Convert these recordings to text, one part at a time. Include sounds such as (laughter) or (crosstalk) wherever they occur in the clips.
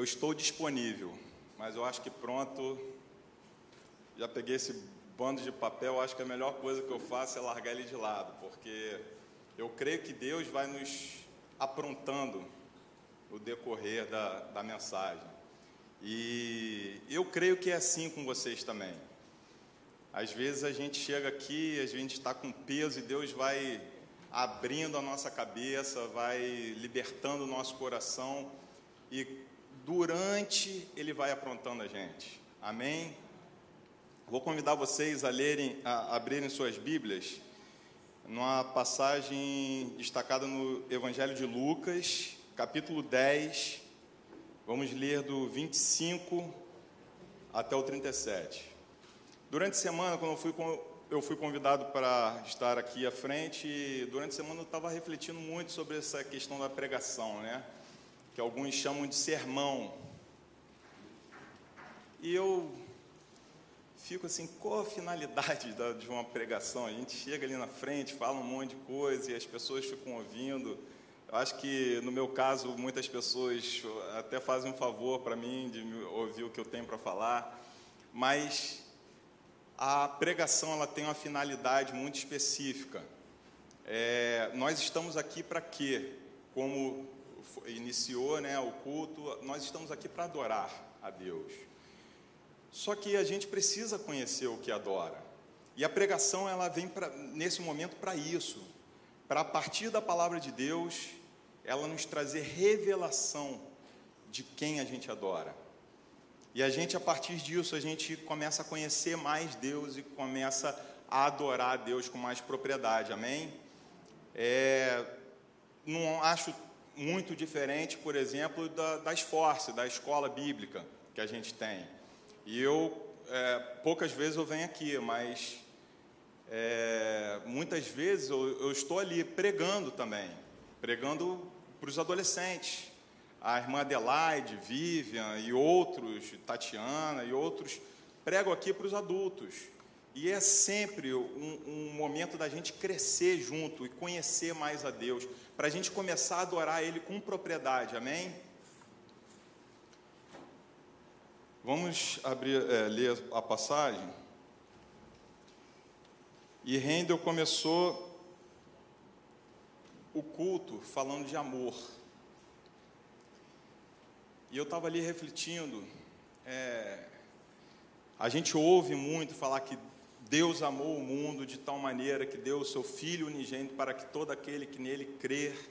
Eu estou disponível, mas eu acho que pronto. Já peguei esse bando de papel, acho que a melhor coisa que eu faço é largar ele de lado, porque eu creio que Deus vai nos aprontando no decorrer da, da mensagem. E eu creio que é assim com vocês também. Às vezes a gente chega aqui, a gente está com peso e Deus vai abrindo a nossa cabeça, vai libertando o nosso coração e durante ele vai aprontando a gente. Amém? Vou convidar vocês a lerem, a abrirem suas Bíblias numa passagem destacada no Evangelho de Lucas, capítulo 10. Vamos ler do 25 até o 37. Durante a semana, quando eu fui, eu fui convidado para estar aqui à frente, durante a semana eu estava refletindo muito sobre essa questão da pregação, né? Que alguns chamam de sermão. E eu fico assim, qual a finalidade de uma pregação? A gente chega ali na frente, fala um monte de coisa e as pessoas ficam ouvindo. Eu acho que, no meu caso, muitas pessoas até fazem um favor para mim de ouvir o que eu tenho para falar, mas a pregação ela tem uma finalidade muito específica. É, nós estamos aqui para quê? Como iniciou né, o culto, nós estamos aqui para adorar a Deus. Só que a gente precisa conhecer o que adora. E a pregação ela vem pra, nesse momento para isso, para a partir da palavra de Deus, ela nos trazer revelação de quem a gente adora. E a gente, a partir disso, a gente começa a conhecer mais Deus e começa a adorar a Deus com mais propriedade, amém? É, não acho muito diferente, por exemplo, da, da esforço, da escola bíblica que a gente tem. E eu, é, poucas vezes eu venho aqui, mas é, muitas vezes eu, eu estou ali pregando também, pregando para os adolescentes a irmã Adelaide, Vivian e outros, Tatiana e outros, pregam aqui para os adultos. E é sempre um, um, momento da gente crescer junto e conhecer mais a Deus, para a gente começar a adorar Ele com propriedade, amém? Vamos abrir, é, ler a passagem. E Rendel começou o culto falando de amor. E eu estava ali refletindo. É, a gente ouve muito falar que Deus amou o mundo de tal maneira que deu o seu Filho unigênito para que todo aquele que nele crer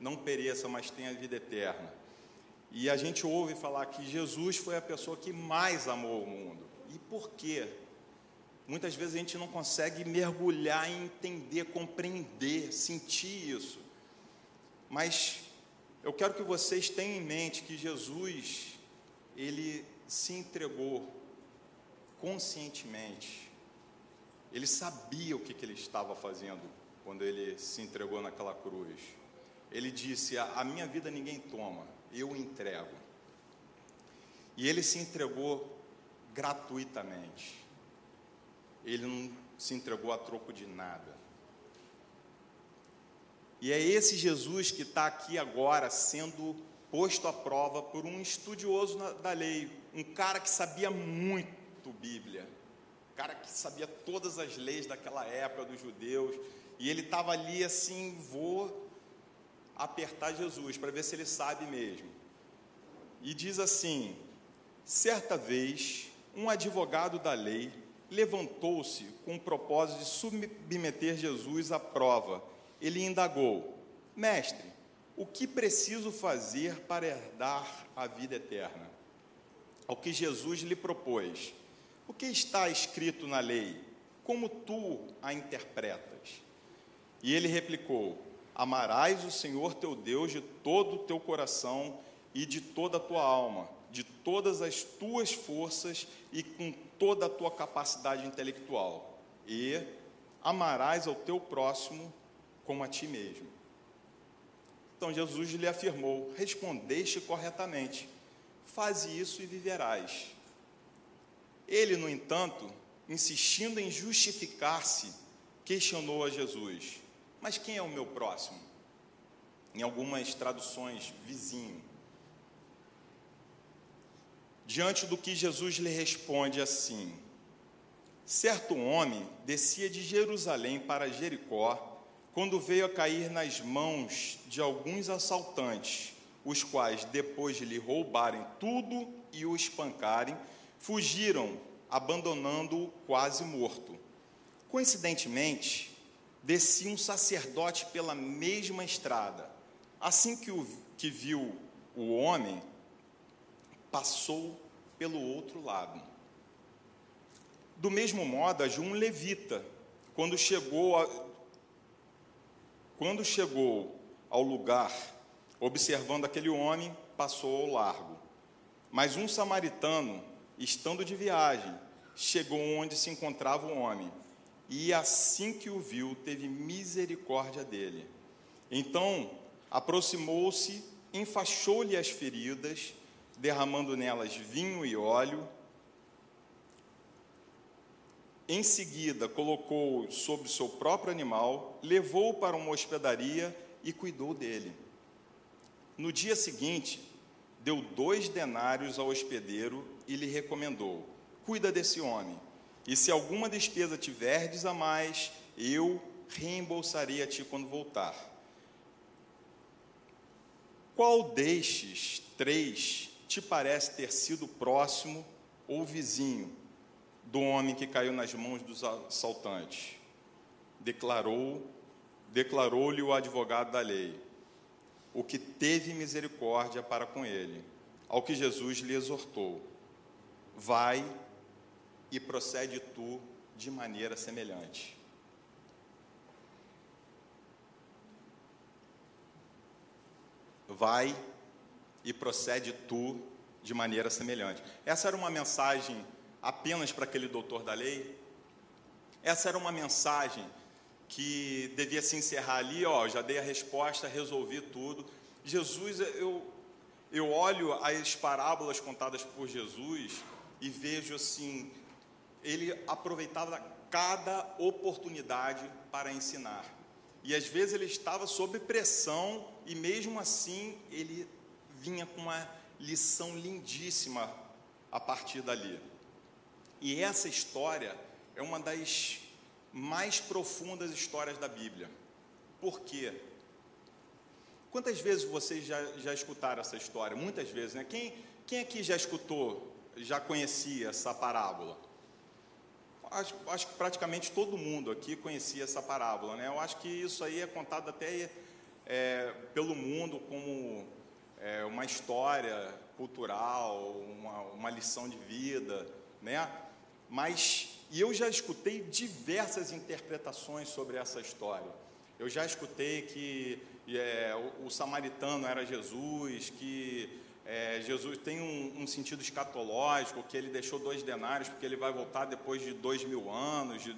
não pereça, mas tenha vida eterna. E a gente ouve falar que Jesus foi a pessoa que mais amou o mundo. E por quê? Muitas vezes a gente não consegue mergulhar em entender, compreender, sentir isso. Mas eu quero que vocês tenham em mente que Jesus, ele se entregou conscientemente. Ele sabia o que, que ele estava fazendo quando ele se entregou naquela cruz. Ele disse: A minha vida ninguém toma, eu entrego. E ele se entregou gratuitamente. Ele não se entregou a troco de nada. E é esse Jesus que está aqui agora sendo posto à prova por um estudioso da lei, um cara que sabia muito Bíblia, cara que sabia todas as leis daquela época dos judeus, e ele estava ali assim: vou apertar Jesus para ver se ele sabe mesmo. E diz assim: certa vez, um advogado da lei levantou-se com o propósito de submeter Jesus à prova ele indagou: Mestre, o que preciso fazer para herdar a vida eterna? Ao que Jesus lhe propôs: O que está escrito na lei? Como tu a interpretas? E ele replicou: Amarás o Senhor teu Deus de todo o teu coração e de toda a tua alma, de todas as tuas forças e com toda a tua capacidade intelectual. E amarás ao teu próximo como a ti mesmo. Então Jesus lhe afirmou: Respondeste corretamente, faze isso e viverás. Ele, no entanto, insistindo em justificar-se, questionou a Jesus: Mas quem é o meu próximo? Em algumas traduções, vizinho. diante do que Jesus lhe responde assim: Certo homem descia de Jerusalém para Jericó, quando veio a cair nas mãos de alguns assaltantes, os quais, depois de lhe roubarem tudo e o espancarem, fugiram, abandonando-o quase morto. Coincidentemente, descia um sacerdote pela mesma estrada. Assim que, o, que viu o homem, passou pelo outro lado. Do mesmo modo, agiu um levita, quando chegou, a, quando chegou ao lugar, observando aquele homem, passou ao largo. Mas um samaritano, estando de viagem, chegou onde se encontrava o homem, e assim que o viu, teve misericórdia dele. Então, aproximou-se, enfaixou-lhe as feridas, derramando nelas vinho e óleo. Em seguida, colocou-o sobre seu próprio animal, levou-o para uma hospedaria e cuidou dele. No dia seguinte, deu dois denários ao hospedeiro e lhe recomendou: Cuida desse homem, e se alguma despesa tiverdes a mais, eu reembolsarei a ti quando voltar. Qual destes três te parece ter sido próximo ou vizinho do homem que caiu nas mãos dos assaltantes? Declarou, declarou-lhe o advogado da lei, o que teve misericórdia para com ele, ao que Jesus lhe exortou: Vai e procede tu de maneira semelhante. Vai e procede tu de maneira semelhante. Essa era uma mensagem apenas para aquele doutor da lei? Essa era uma mensagem que devia se encerrar ali, ó, já dei a resposta, resolvi tudo. Jesus, eu, eu olho as parábolas contadas por Jesus e vejo assim, ele aproveitava cada oportunidade para ensinar. E às vezes ele estava sob pressão e mesmo assim ele vinha com uma lição lindíssima a partir dali. E essa história é uma das mais profundas histórias da Bíblia. Por quê? Quantas vezes vocês já, já escutaram essa história? Muitas vezes, né? Quem, quem aqui já escutou, já conhecia essa parábola? Acho, acho que praticamente todo mundo aqui conhecia essa parábola, né? Eu acho que isso aí é contado até é, pelo mundo como é, uma história cultural, uma, uma lição de vida, né? Mas, e eu já escutei diversas interpretações sobre essa história. Eu já escutei que é, o, o, samaritano era Jesus, que é, Jesus tem um, um, sentido escatológico, que ele deixou dois denários porque ele vai voltar depois de dois mil anos. De,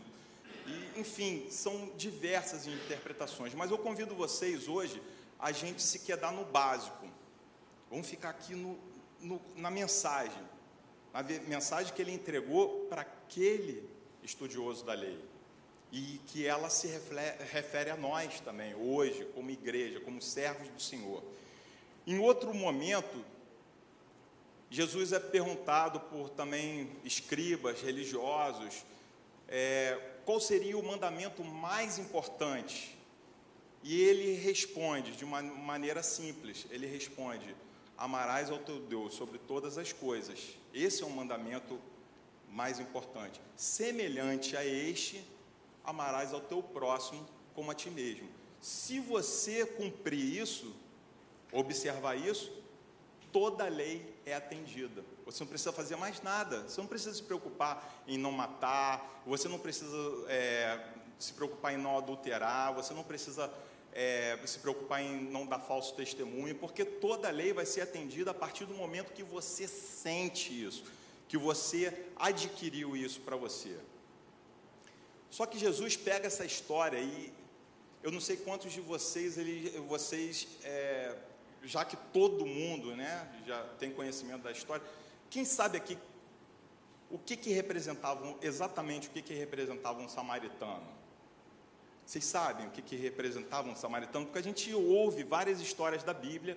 e, enfim, são diversas interpretações. Mas eu convido vocês hoje a gente se quedar no básico. Vamos ficar aqui no, no, na mensagem, na mensagem que ele entregou para aquele estudioso da lei. E que ela se refere a nós também, hoje, como igreja, como servos do Senhor. Em outro momento, Jesus é perguntado por também escribas religiosos é, qual seria o mandamento mais importante. E ele responde de uma maneira simples: ele responde, amarás ao teu Deus sobre todas as coisas. Esse é o mandamento mais importante. Semelhante a este, amarás ao teu próximo como a ti mesmo. Se você cumprir isso, observar isso, toda a lei é atendida. Você não precisa fazer mais nada. Você não precisa se preocupar em não matar. Você não precisa é, se preocupar em não adulterar. Você não precisa é, se preocupar em não dar falso testemunho, porque toda a lei vai ser atendida a partir do momento que você sente isso, que você adquiriu isso para você. Só que Jesus pega essa história e eu não sei quantos de vocês, ele, vocês é, já que todo mundo né, já tem conhecimento da história, quem sabe aqui o que, que representava, exatamente o que, que representava um samaritano? Vocês sabem o que, que representava um samaritano? Porque a gente ouve várias histórias da Bíblia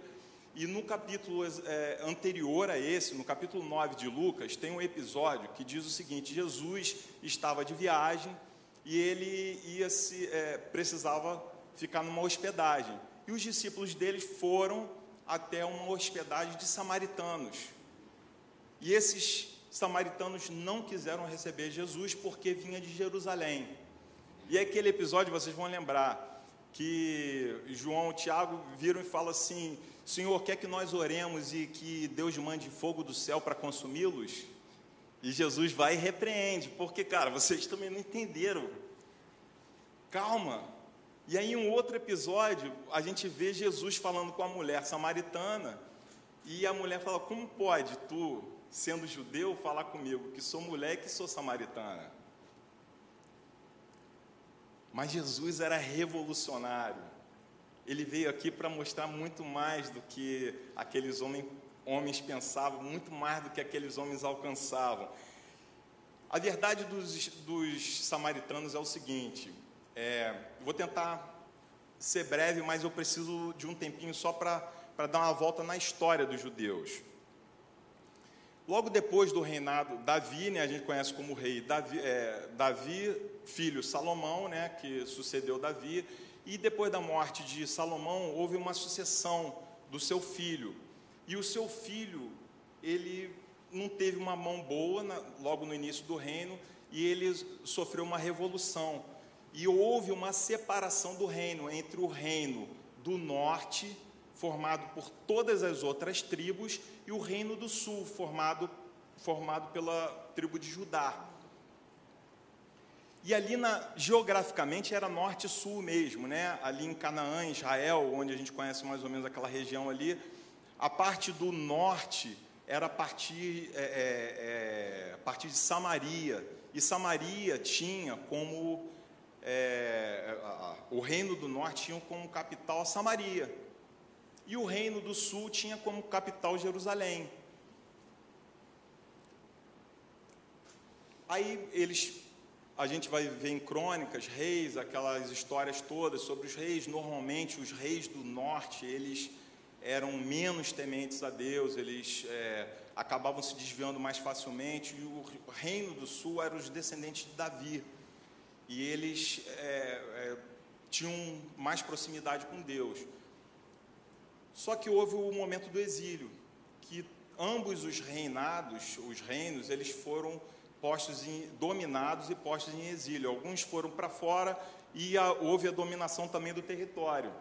E no capítulo é, anterior a esse, no capítulo 9 de Lucas, tem um episódio que diz o seguinte: Jesus estava de viagem e ele ia se é, precisava ficar numa hospedagem. E os discípulos dele foram até uma hospedagem de samaritanos. E esses samaritanos não quiseram receber Jesus porque vinha de Jerusalém. E aquele episódio vocês vão lembrar que João e Tiago viram e falam assim: Senhor, quer que nós oremos e que Deus mande fogo do céu para consumi-los? E Jesus vai e repreende, porque, cara, vocês também não entenderam. Calma. E aí, em um outro episódio, a gente vê Jesus falando com a mulher samaritana, e a mulher fala: Como pode tu, sendo judeu, falar comigo que sou mulher e que sou samaritana? Mas Jesus era revolucionário. Ele veio aqui para mostrar muito mais do que aqueles homens, homens pensavam, muito mais do que aqueles homens alcançavam. A verdade dos, dos samaritanos é o seguinte: é, vou tentar ser breve, mas eu preciso de um tempinho só para dar uma volta na história dos judeus. Logo depois do reinado, Davi, né, a gente conhece como rei Davi, é, Davi, filho Salomão, né, que sucedeu Davi, e depois da morte de Salomão houve uma sucessão do seu filho. E o seu filho, ele não teve uma mão boa na, logo no início do reino e ele sofreu uma revolução. E houve uma separação do reino entre o reino do norte formado por todas as outras tribos, e o Reino do Sul, formado, formado pela tribo de Judá. E ali, na, geograficamente, era norte e sul mesmo, né? ali em Canaã, Israel, onde a gente conhece mais ou menos aquela região ali, a parte do norte era a partir, é, é, é, a partir de Samaria, e Samaria tinha como, é, a, a, o reino do norte tinha como capital a Samaria, e o reino do sul tinha como capital Jerusalém. Aí eles, a gente vai ver em crônicas, reis, aquelas histórias todas sobre os reis. Normalmente, os reis do norte, eles eram menos tementes a Deus, eles é, acabavam se desviando mais facilmente. E o reino do sul eram os descendentes de Davi. E eles é, é, tinham mais proximidade com Deus. Só que houve o momento do exílio, que ambos os reinados, os reinos, eles foram postos em, dominados e postos em exílio. Alguns foram para fora e a, houve a dominação também do território.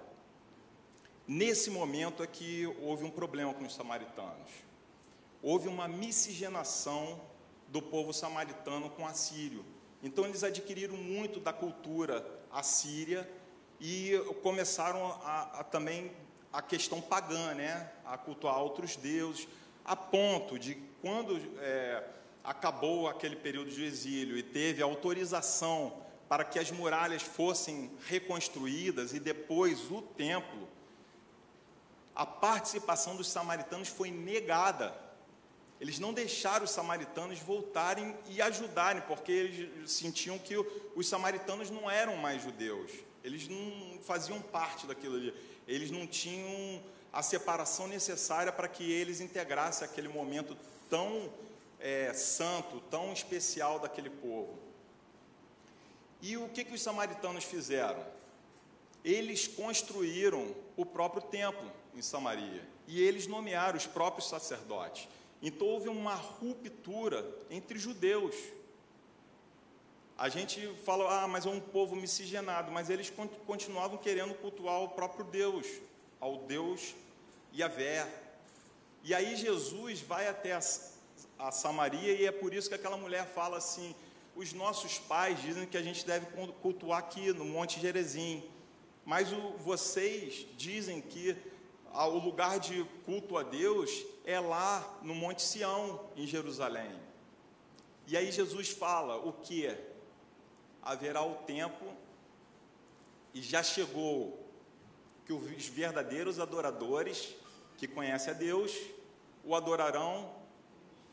Nesse momento é que houve um problema com os samaritanos. Houve uma miscigenação do povo samaritano com assírio. Então eles adquiriram muito da cultura assíria e começaram a, a também a questão pagã, né? a cultuar outros deuses, a ponto de quando é, acabou aquele período de exílio e teve autorização para que as muralhas fossem reconstruídas e depois o templo, a participação dos samaritanos foi negada. Eles não deixaram os samaritanos voltarem e ajudarem, porque eles sentiam que os samaritanos não eram mais judeus, eles não faziam parte daquilo ali eles não tinham a separação necessária para que eles integrassem aquele momento tão é, santo, tão especial daquele povo. E o que, que os samaritanos fizeram? Eles construíram o próprio templo em Samaria e eles nomearam os próprios sacerdotes. Então houve uma ruptura entre judeus a gente fala, ah, mas é um povo miscigenado, mas eles continuavam querendo cultuar o próprio Deus, ao Deus Yahvé. E aí Jesus vai até a, Samaria e é por isso que aquela mulher fala assim: os nossos pais dizem que a gente deve cultuar aqui no Monte Gerezim, mas o, vocês dizem que o lugar de culto a Deus é lá no Monte Sião, em Jerusalém. E aí Jesus fala o que? haverá o tempo, e já chegou, que os verdadeiros adoradores que conhecem a Deus o adorarão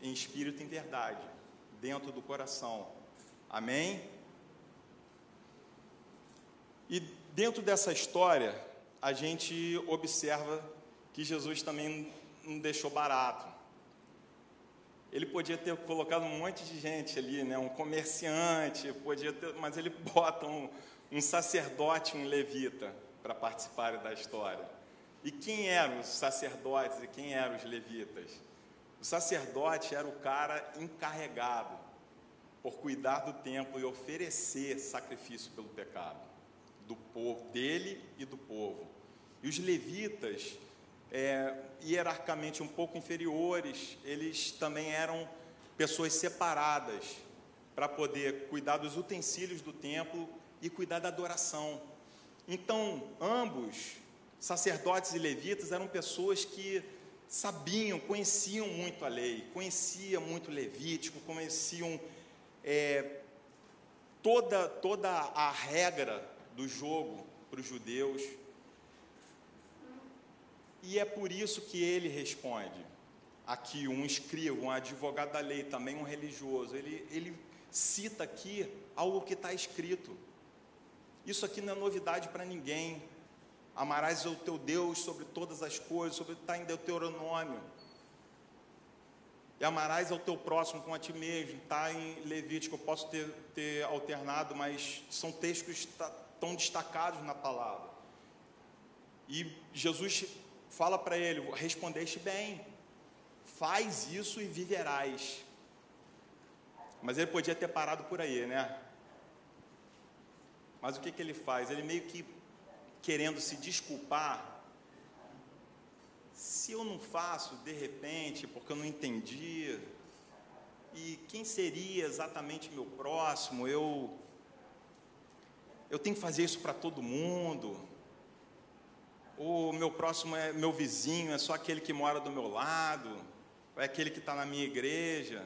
em espírito e em verdade, dentro do coração. Amém? E dentro dessa história, a gente observa que Jesus também não deixou barato. Ele podia ter colocado um monte de gente ali, né? um comerciante, podia ter, mas ele (laughs) bota um, um sacerdote, um levita, para participarem da história. E quem eram os sacerdotes e quem eram os levitas? O sacerdote era o cara encarregado por cuidar do templo e oferecer sacrifício pelo pecado do povo, dele e do povo. E os levitas, é, hierarquicamente um pouco inferiores, eles também eram pessoas separadas para poder cuidar dos utensílios do templo e cuidar da adoração. Então, ambos, sacerdotes e levitas, eram pessoas que sabiam, conheciam muito a lei, conheciam muito Levítico, conheciam é, toda, toda a regra do jogo para os judeus. E é por isso que ele responde. Aqui, um escriba, um advogado da lei, também um religioso, ele, ele cita aqui algo que está escrito. Isso aqui não é novidade para ninguém. Amarás o teu Deus sobre todas as coisas, sobre está em Deuteronômio. E amarás ao teu próximo com a ti mesmo, está em Levítico. Eu posso ter, ter alternado, mas são textos estão destacados na palavra. E Jesus fala para ele: respondeste bem, faz isso e viverás. Mas ele podia ter parado por aí, né? Mas o que, que ele faz? Ele meio que querendo se desculpar. Se eu não faço de repente, porque eu não entendi, e quem seria exatamente meu próximo? Eu eu tenho que fazer isso para todo mundo. O meu próximo é meu vizinho, é só aquele que mora do meu lado, é aquele que está na minha igreja.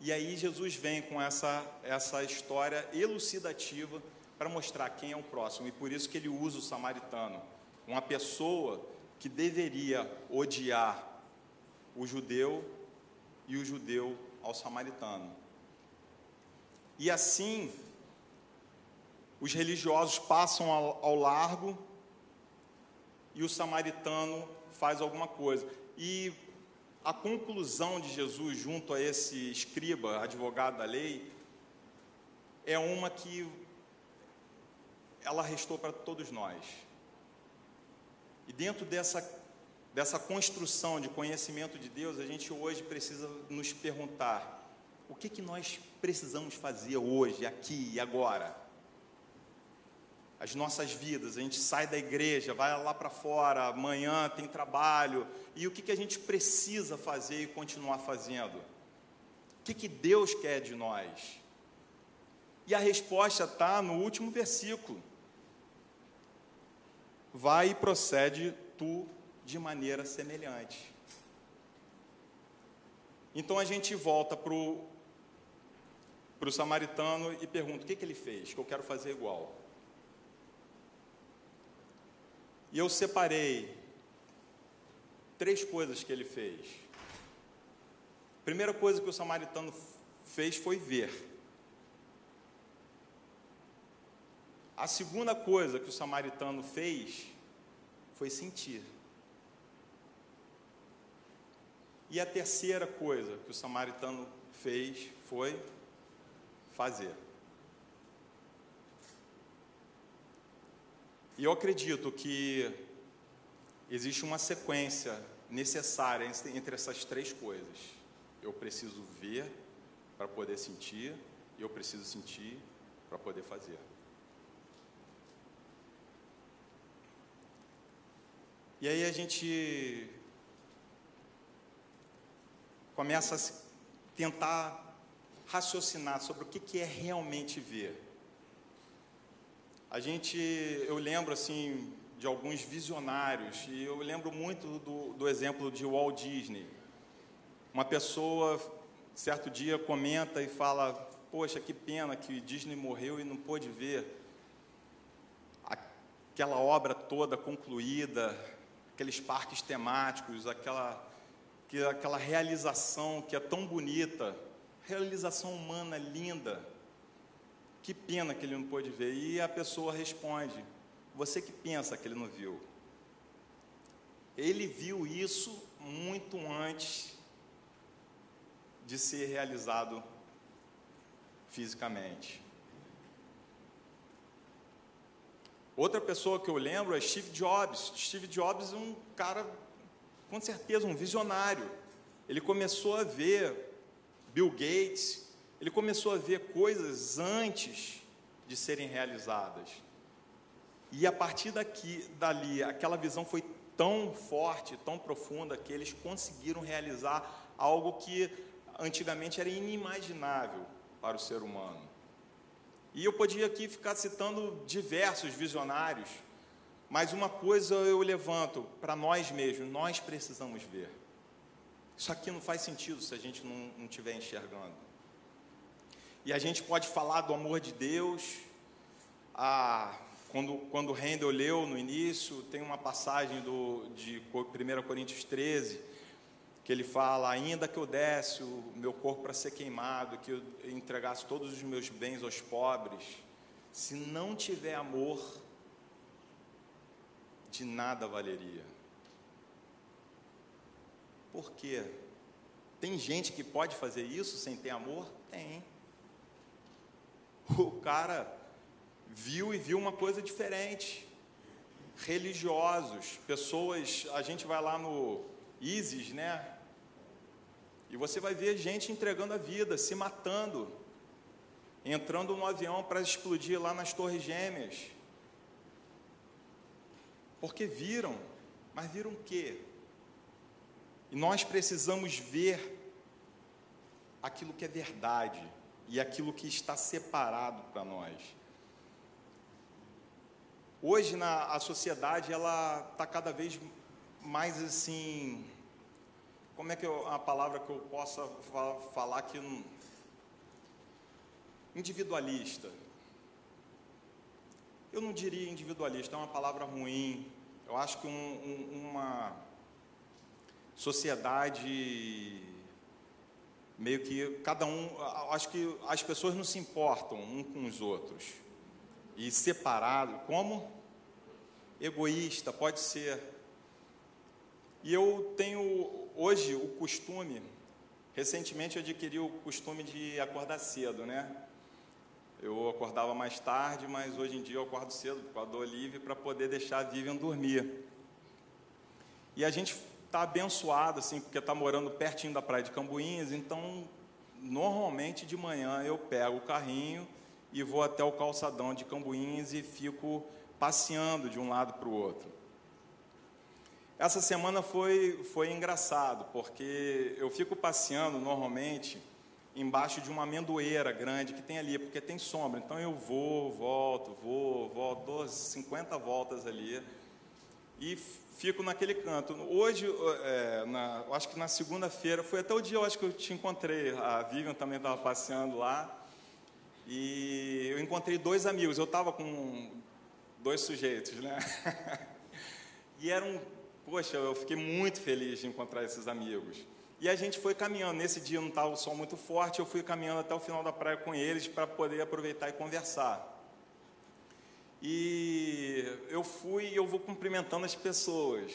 E aí Jesus vem com essa, essa história elucidativa para mostrar quem é o próximo, e por isso que ele usa o samaritano, uma pessoa que deveria odiar o judeu e o judeu ao samaritano. E assim, os religiosos passam ao, ao largo e o samaritano faz alguma coisa. E a conclusão de Jesus junto a esse escriba, advogado da lei, é uma que ela restou para todos nós. E dentro dessa, dessa construção de conhecimento de Deus, a gente hoje precisa nos perguntar: o que, que nós precisamos fazer hoje, aqui e agora? As nossas vidas, a gente sai da igreja, vai lá para fora, amanhã tem trabalho, e o que, que a gente precisa fazer e continuar fazendo? O que, que Deus quer de nós? E a resposta está no último versículo vai e procede tu de maneira semelhante. Então a gente volta para o samaritano e pergunta: o que, que ele fez? Que eu quero fazer igual. E eu separei três coisas que ele fez. A primeira coisa que o samaritano fez foi ver. A segunda coisa que o samaritano fez foi sentir. E a terceira coisa que o samaritano fez foi fazer. E eu acredito que existe uma sequência necessária entre essas três coisas. Eu preciso ver para poder sentir, e eu preciso sentir para poder fazer. E aí a gente começa a tentar raciocinar sobre o que é realmente ver. A gente, eu lembro assim de alguns visionários e eu lembro muito do, do exemplo de Walt Disney. Uma pessoa certo dia comenta e fala: Poxa, que pena que Disney morreu e não pôde ver aquela obra toda concluída, aqueles parques temáticos, aquela, aquela realização que é tão bonita, realização humana linda. Que pena que ele não pôde ver. E a pessoa responde: Você que pensa que ele não viu? ele viu isso muito antes de ser realizado fisicamente. Outra pessoa que eu lembro é Steve Jobs. Steve Jobs é um cara, com certeza, um visionário. Ele começou a ver Bill Gates, ele começou a ver coisas antes de serem realizadas. E a partir daqui, dali, aquela visão foi tão forte, tão profunda, que eles conseguiram realizar algo que antigamente era inimaginável para o ser humano. E eu podia aqui ficar citando diversos visionários, mas uma coisa eu levanto para nós mesmos: nós precisamos ver. Isso aqui não faz sentido se a gente não estiver enxergando. E a gente pode falar do amor de Deus, a, quando, quando Handel leu no início, tem uma passagem do, de 1 Coríntios 13, que ele fala: Ainda que eu desse o meu corpo para ser queimado, que eu entregasse todos os meus bens aos pobres, se não tiver amor, de nada valeria. Por quê? Tem gente que pode fazer isso sem ter amor? Tem. O cara viu e viu uma coisa diferente. Religiosos, pessoas, a gente vai lá no ISIS, né? E você vai ver gente entregando a vida, se matando, entrando no avião para explodir lá nas Torres Gêmeas. Porque viram, mas viram o quê? E nós precisamos ver aquilo que é verdade e aquilo que está separado para nós. Hoje na a sociedade ela está cada vez mais assim como é que eu, a palavra que eu possa falar que não, individualista. Eu não diria individualista, é uma palavra ruim. Eu acho que um, um, uma sociedade meio que cada um, acho que as pessoas não se importam um com os outros. E separado, como egoísta, pode ser. E eu tenho hoje o costume, recentemente eu adquiri o costume de acordar cedo, né? Eu acordava mais tarde, mas hoje em dia eu acordo cedo por causa do Olive para poder deixar a Vivian dormir. E a gente está abençoado, assim, porque está morando pertinho da praia de Cambuinhas, então normalmente de manhã eu pego o carrinho e vou até o calçadão de Cambuinhas e fico passeando de um lado para o outro. Essa semana foi, foi engraçado, porque eu fico passeando normalmente embaixo de uma amendoeira grande que tem ali, porque tem sombra. Então eu vou, volto, vou, volto, dou 50 voltas ali e fico naquele canto. Hoje, é, na, acho que na segunda-feira, foi até o dia eu acho que eu te encontrei. A Vivian também estava passeando lá. E eu encontrei dois amigos. Eu estava com dois sujeitos, né? (laughs) e eram poxa, eu fiquei muito feliz de encontrar esses amigos. E a gente foi caminhando. Nesse dia não estava o sol muito forte, eu fui caminhando até o final da praia com eles para poder aproveitar e conversar. E eu fui e eu vou cumprimentando as pessoas.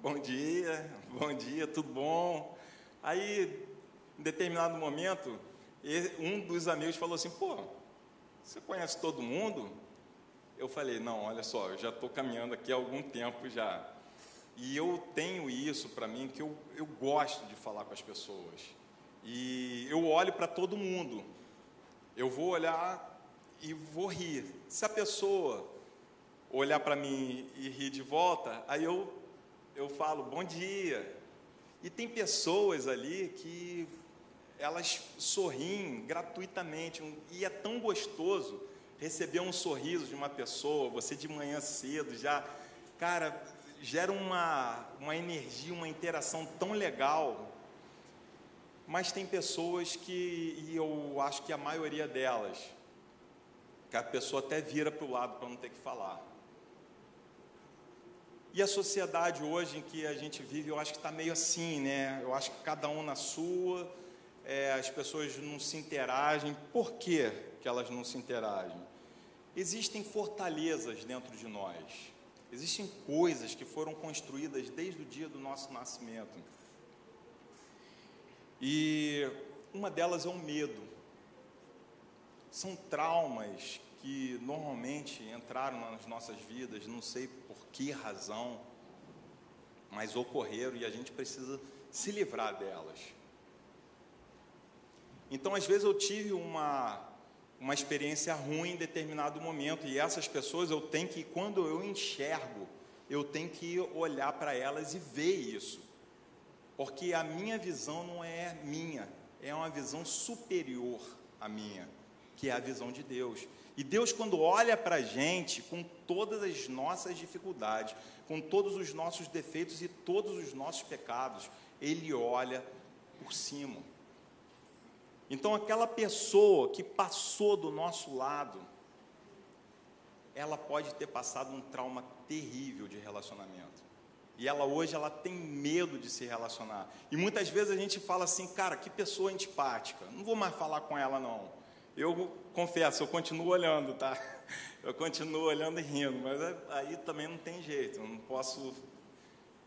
Bom dia, bom dia, tudo bom? Aí, em determinado momento, um dos amigos falou assim: pô, você conhece todo mundo? Eu falei: não, olha só, eu já estou caminhando aqui há algum tempo já. E eu tenho isso para mim, que eu, eu gosto de falar com as pessoas. E eu olho para todo mundo. Eu vou olhar e vou rir. Se a pessoa olhar para mim e rir de volta, aí eu, eu falo bom dia. E tem pessoas ali que elas sorriem gratuitamente. E é tão gostoso receber um sorriso de uma pessoa, você de manhã cedo já. Cara, gera uma, uma energia, uma interação tão legal. Mas tem pessoas que, e eu acho que a maioria delas, que a pessoa até vira para o lado para não ter que falar. E a sociedade hoje em que a gente vive, eu acho que está meio assim, né? Eu acho que cada um na sua, é, as pessoas não se interagem. Por que, que elas não se interagem? Existem fortalezas dentro de nós Existem coisas que foram construídas desde o dia do nosso nascimento. E uma delas é o medo. São traumas que normalmente entraram nas nossas vidas, não sei por que razão, mas ocorreram e a gente precisa se livrar delas. Então, às vezes, eu tive uma, uma experiência ruim em determinado momento, e essas pessoas eu tenho que, quando eu enxergo, eu tenho que olhar para elas e ver isso, porque a minha visão não é minha, é uma visão superior à minha, que é a visão de Deus. E Deus, quando olha para a gente, com todas as nossas dificuldades, com todos os nossos defeitos e todos os nossos pecados, Ele olha por cima. Então, aquela pessoa que passou do nosso lado, ela pode ter passado um trauma terrível de relacionamento. E ela hoje ela tem medo de se relacionar. E muitas vezes a gente fala assim, cara, que pessoa antipática. Não vou mais falar com ela não. Eu confesso, eu continuo olhando, tá? Eu continuo olhando e rindo, mas é, aí também não tem jeito. Eu não posso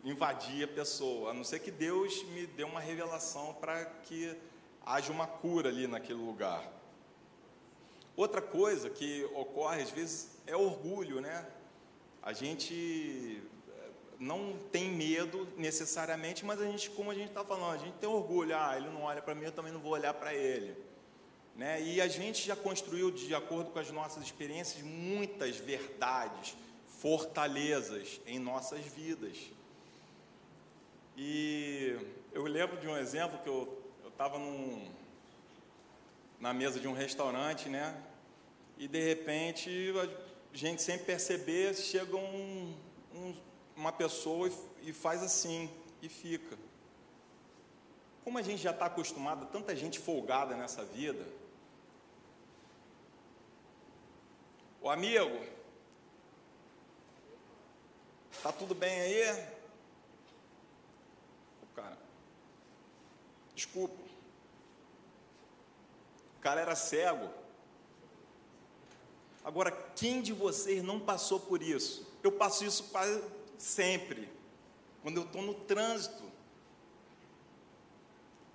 invadir a pessoa, a não ser que Deus me dê uma revelação para que haja uma cura ali naquele lugar. Outra coisa que ocorre às vezes é orgulho, né? A gente eh, não tem medo necessariamente, mas a gente, como a gente está falando, a gente tem orgulho. Ah, ele não olha para mim, eu também não vou olhar para ele. Né? E a gente já construiu, de acordo com as nossas experiências, muitas verdades, fortalezas em nossas vidas. E eu lembro de um exemplo que eu estava na mesa de um restaurante, né? E de repente, a gente sem perceber, chega um, um, uma pessoa e, e faz assim, e fica. Como a gente já está acostumado, tanta gente folgada nessa vida. O amigo, tá tudo bem aí? O cara, desculpa. O cara era cego. Agora, quem de vocês não passou por isso? Eu passo isso quase sempre. Quando eu estou no trânsito,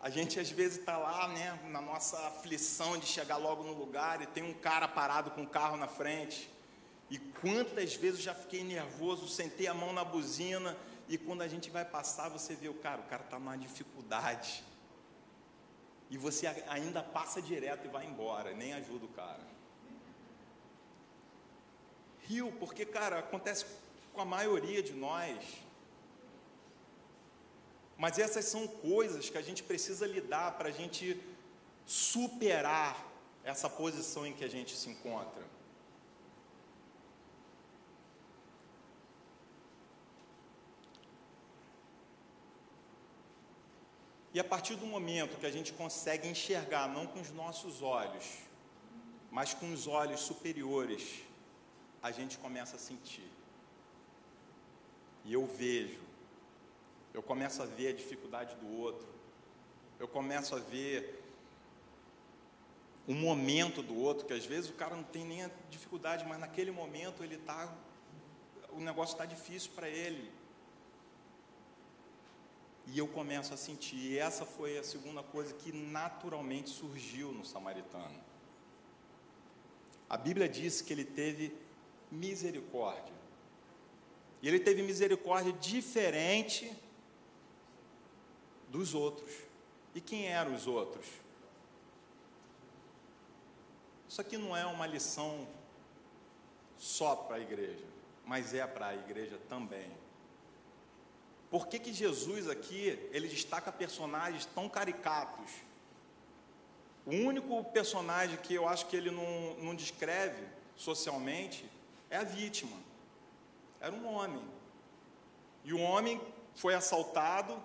a gente às vezes está lá, né, na nossa aflição de chegar logo no lugar e tem um cara parado com o carro na frente. E quantas vezes eu já fiquei nervoso, sentei a mão na buzina e quando a gente vai passar, você vê o cara, o cara está numa dificuldade e você ainda passa direto e vai embora, nem ajuda o cara. Rio, porque, cara, acontece com a maioria de nós. Mas essas são coisas que a gente precisa lidar para a gente superar essa posição em que a gente se encontra. E a partir do momento que a gente consegue enxergar, não com os nossos olhos, mas com os olhos superiores, a gente começa a sentir. E eu vejo, eu começo a ver a dificuldade do outro, eu começo a ver o momento do outro, que às vezes o cara não tem nem a dificuldade, mas naquele momento ele está, o negócio está difícil para ele, e eu começo a sentir. E essa foi a segunda coisa que naturalmente surgiu no samaritano. A Bíblia diz que ele teve misericórdia. E ele teve misericórdia diferente dos outros. E quem eram os outros? Isso aqui não é uma lição só para a igreja, mas é para a igreja também. Por que, que Jesus aqui, ele destaca personagens tão caricatos? O único personagem que eu acho que ele não, não descreve socialmente é a vítima. Era um homem. E o homem foi assaltado,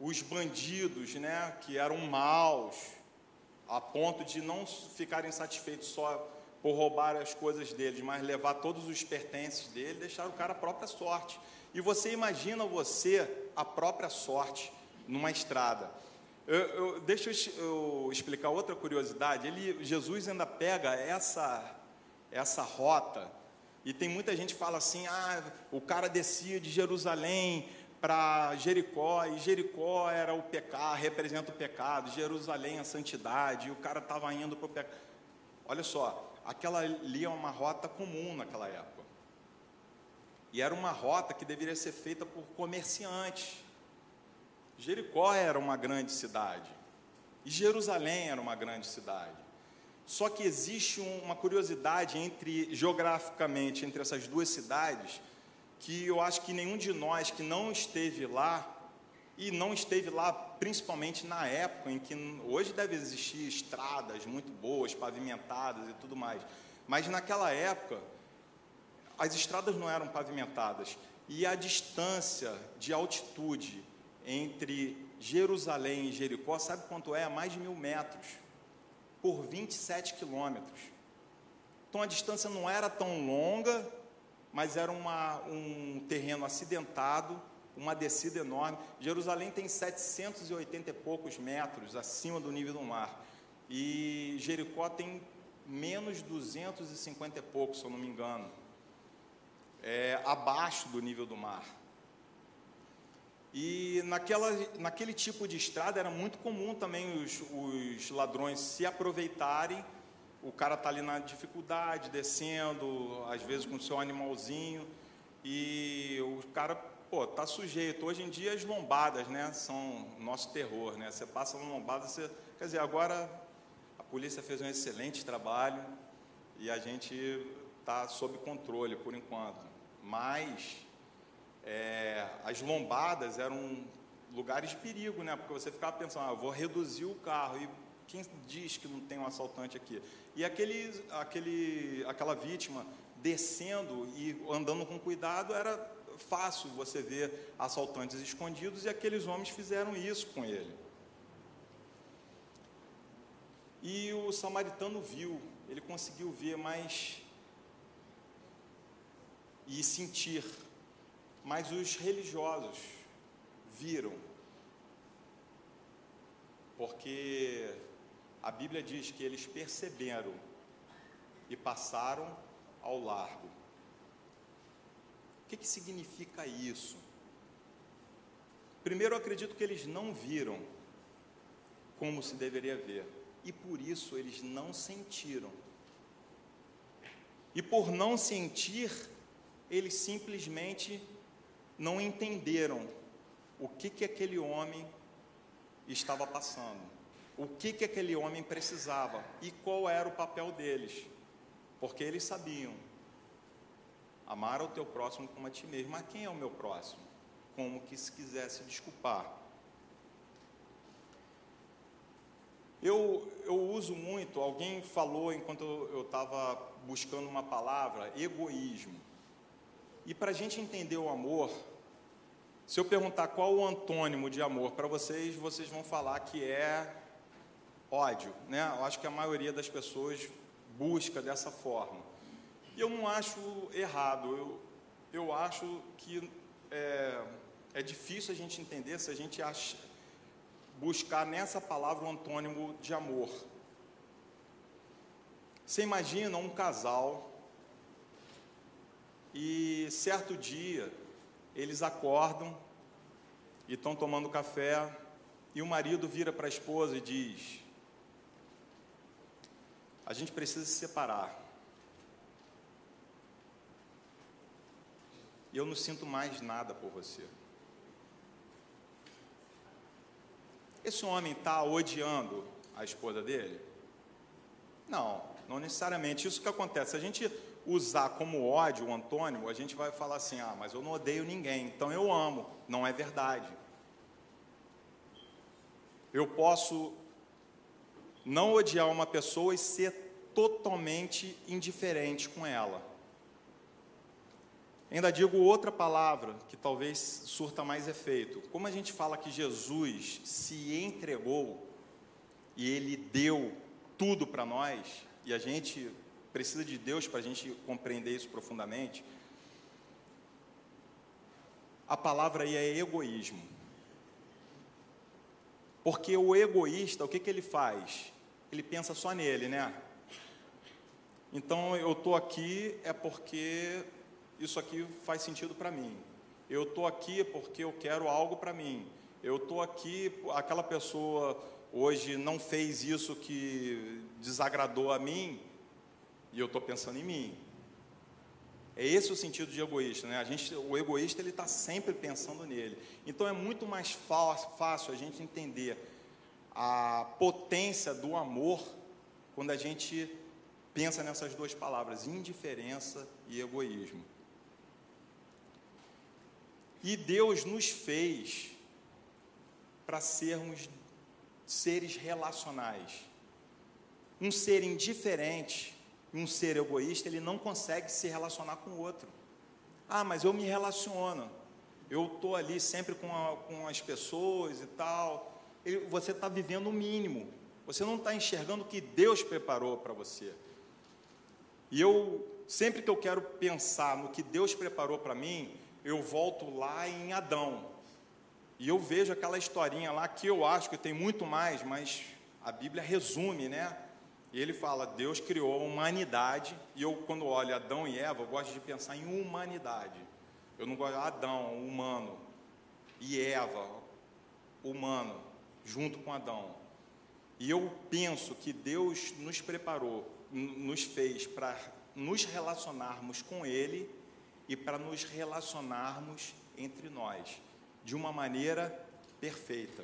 os bandidos, né, que eram maus, a ponto de não ficarem satisfeitos só por roubar as coisas deles, mas levar todos os pertences dele, deixar o cara a própria sorte. E você imagina você a própria sorte numa estrada. Eu, eu, deixa eu, explicar outra curiosidade. Ele, Jesus ainda pega essa, essa rota E tem muita gente que fala assim: ah, o cara descia de Jerusalém para Jericó, e Jericó era o pecado, representa o pecado, Jerusalém a santidade, e o cara estava indo para o pecado. Olha só, aquela ali é uma rota comum naquela época. E era uma rota que deveria ser feita por comerciantes. Jericó era uma grande cidade. E Jerusalém era uma grande cidade. Só que existe uma curiosidade entre geograficamente entre essas duas cidades que eu acho que nenhum de nós que não esteve lá e não esteve lá principalmente na época em que hoje deve existir estradas muito boas, pavimentadas e tudo mais, mas naquela época as estradas não eram pavimentadas e a distância de altitude entre Jerusalém e Jericó, sabe quanto é? Mais de mil metros, por 27 quilômetros. Então a distância não era tão longa, mas era uma, um terreno acidentado, uma descida enorme. Jerusalém tem 780 e poucos metros acima do nível do mar. E Jericó tem menos 250 e poucos, se eu não me engano, é, abaixo do nível do mar. E naquela, naquele tipo de estrada era muito comum também os, os ladrões se aproveitarem. O cara está ali na dificuldade, descendo, às vezes com o seu animalzinho, e o cara, pô, tá sujeito. Hoje em dia as lombadas, né, são nosso terror, né? Você passa uma lombada, você, quer dizer, agora a polícia fez um excelente trabalho e a gente está sob controle por enquanto. Mas é, as lombadas eram lugares de perigo, né? Porque você ficava pensando, ah, vou reduzir o carro e quem diz que não tem um assaltante aqui? E aquele, aquele, aquela vítima descendo e andando com cuidado era fácil você ver assaltantes escondidos e aqueles homens fizeram isso com ele. E o samaritano viu, ele conseguiu ver, mas e sentir mas os religiosos viram, porque a Bíblia diz que eles perceberam e passaram ao largo. O que, que significa isso? Primeiro, eu acredito que eles não viram como se deveria ver, e por isso eles não sentiram. E por não sentir, eles simplesmente não entenderam o que, que aquele homem estava passando, o que, que aquele homem precisava e qual era o papel deles, porque eles sabiam. Amar o teu próximo como a ti mesmo. Mas quem é o meu próximo? Como que se quisesse desculpar. Eu, eu uso muito, alguém falou enquanto eu estava buscando uma palavra, egoísmo. E para a gente entender o amor, se eu perguntar qual o antônimo de amor para vocês, vocês vão falar que é ódio, né? Eu acho que a maioria das pessoas busca dessa forma. E eu não acho errado, eu, eu acho que é, é difícil a gente entender se a gente acha, buscar nessa palavra o antônimo de amor. Você imagina um casal e certo dia eles acordam e estão tomando café, e o marido vira para a esposa e diz: A gente precisa se separar. E eu não sinto mais nada por você. Esse homem está odiando a esposa dele? Não, não necessariamente. Isso que acontece. A gente usar como ódio o antônimo, a gente vai falar assim: ah, mas eu não odeio ninguém, então eu amo. Não é verdade. Eu posso não odiar uma pessoa e ser totalmente indiferente com ela. Ainda digo outra palavra que talvez surta mais efeito. Como a gente fala que Jesus se entregou e ele deu tudo para nós, e a gente precisa de Deus para a gente compreender isso profundamente. A palavra aí é egoísmo. Porque o egoísta, o que, que ele faz? Ele pensa só nele, né? Então eu estou aqui é porque isso aqui faz sentido para mim. Eu estou aqui porque eu quero algo para mim. Eu estou aqui, aquela pessoa hoje não fez isso que desagradou a mim, e eu estou pensando em mim. É esse o sentido de egoísta, né? A gente, o egoísta ele está sempre pensando nele. Então é muito mais fácil a gente entender a potência do amor quando a gente pensa nessas duas palavras, indiferença e egoísmo. E Deus nos fez para sermos seres relacionais. Um ser indiferente, um ser egoísta, ele não consegue se relacionar com o outro. Ah, mas eu me relaciono. Eu estou ali sempre com, a, com as pessoas e tal. E você está vivendo o mínimo. Você não está enxergando o que Deus preparou para você. E eu, sempre que eu quero pensar no que Deus preparou para mim, eu volto lá em Adão. E eu vejo aquela historinha lá que eu acho que tem muito mais, mas a Bíblia resume, né? E ele fala: Deus criou a humanidade, e eu, quando olho Adão e Eva, eu gosto de pensar em humanidade. Eu não gosto de Adão, humano, e Eva, humano, junto com Adão. E eu penso que Deus nos preparou, nos fez para nos relacionarmos com Ele e para nos relacionarmos entre nós de uma maneira perfeita.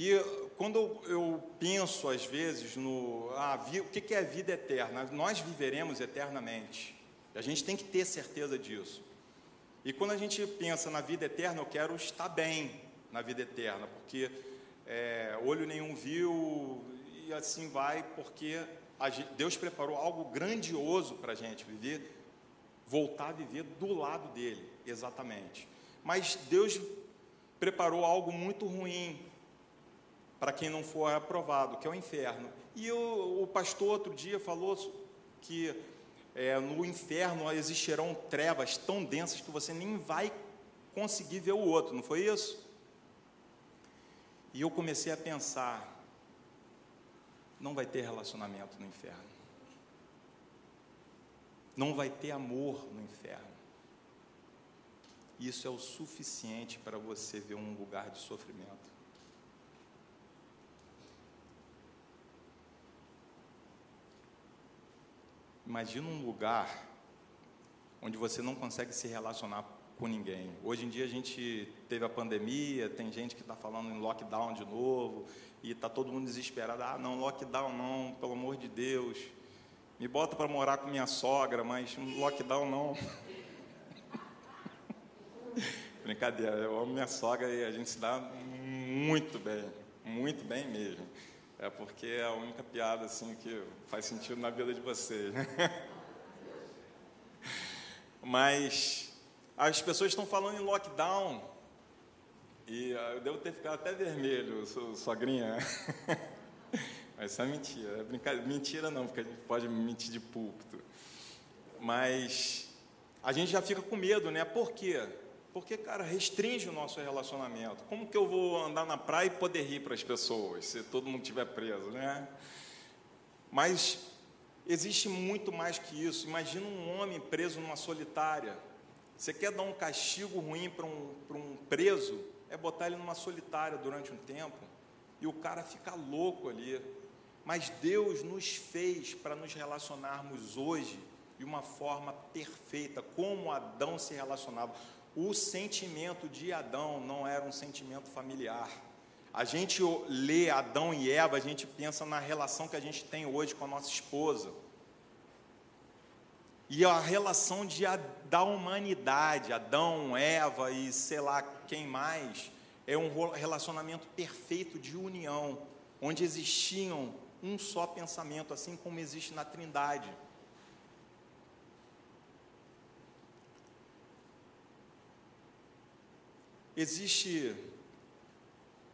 E quando eu penso às vezes no ah, o que é a vida eterna, nós viveremos eternamente. A gente tem que ter certeza disso. E quando a gente pensa na vida eterna, eu quero estar bem na vida eterna, porque é, olho nenhum viu e assim vai, porque Deus preparou algo grandioso para a gente viver, voltar a viver do lado dele, exatamente. Mas Deus preparou algo muito ruim para quem não for aprovado, que é o inferno. E o, o pastor outro dia falou que é, no inferno existirão trevas tão densas que você nem vai conseguir ver o outro, não foi isso? E eu comecei a pensar, não vai ter relacionamento no inferno. Não vai ter amor no inferno. Isso é o suficiente para você ver um lugar de sofrimento. Imagina um lugar onde você não consegue se relacionar com ninguém. Hoje em dia a gente teve a pandemia, tem gente que está falando em lockdown de novo, e está todo mundo desesperado. Ah, não, lockdown não, pelo amor de Deus. Me bota para morar com minha sogra, mas lockdown não. (laughs) Brincadeira, eu amo minha sogra e a gente se dá muito bem, muito bem mesmo. É porque é a única piada assim que faz sentido na vida de vocês. Né? (laughs) Mas as pessoas estão falando em lockdown e eu devo ter ficado até vermelho, sogrinha. (laughs) Mas isso é mentira. É brincadeira. Mentira não, porque a gente pode mentir de púlpito. Mas a gente já fica com medo, né? Por quê? Porque, cara, restringe o nosso relacionamento. Como que eu vou andar na praia e poder rir para as pessoas, se todo mundo estiver preso, né? Mas existe muito mais que isso. Imagina um homem preso numa solitária. Você quer dar um castigo ruim para um, um preso? é botar ele numa solitária durante um tempo e o cara fica louco ali. Mas Deus nos fez para nos relacionarmos hoje de uma forma perfeita, como Adão se relacionava. O sentimento de Adão não era um sentimento familiar. A gente lê Adão e Eva, a gente pensa na relação que a gente tem hoje com a nossa esposa. E a relação de, da humanidade, Adão, Eva e sei lá quem mais, é um relacionamento perfeito de união, onde existiam um só pensamento, assim como existe na Trindade. Existe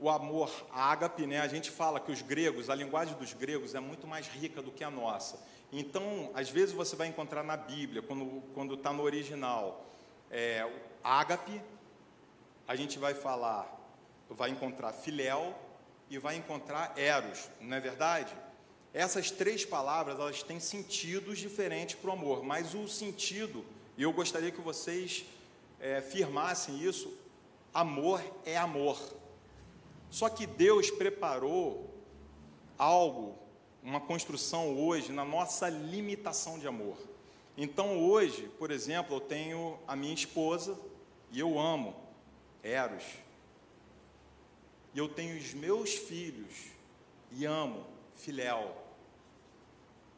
o amor ágape, né? A gente fala que os gregos, a linguagem dos gregos é muito mais rica do que a nossa. Então, às vezes você vai encontrar na Bíblia, quando está no original, é, ágape, a gente vai falar, vai encontrar filéu e vai encontrar eros, não é verdade? essas três palavras elas têm sentidos diferentes para o amor, mas o sentido, e eu gostaria que vocês é, firmassem isso: amor é amor. Só que Deus preparou algo, uma construção hoje na nossa limitação de amor. Então hoje, por exemplo, eu tenho a minha esposa e eu amo Eros. E eu tenho os meus filhos e amo Filéu.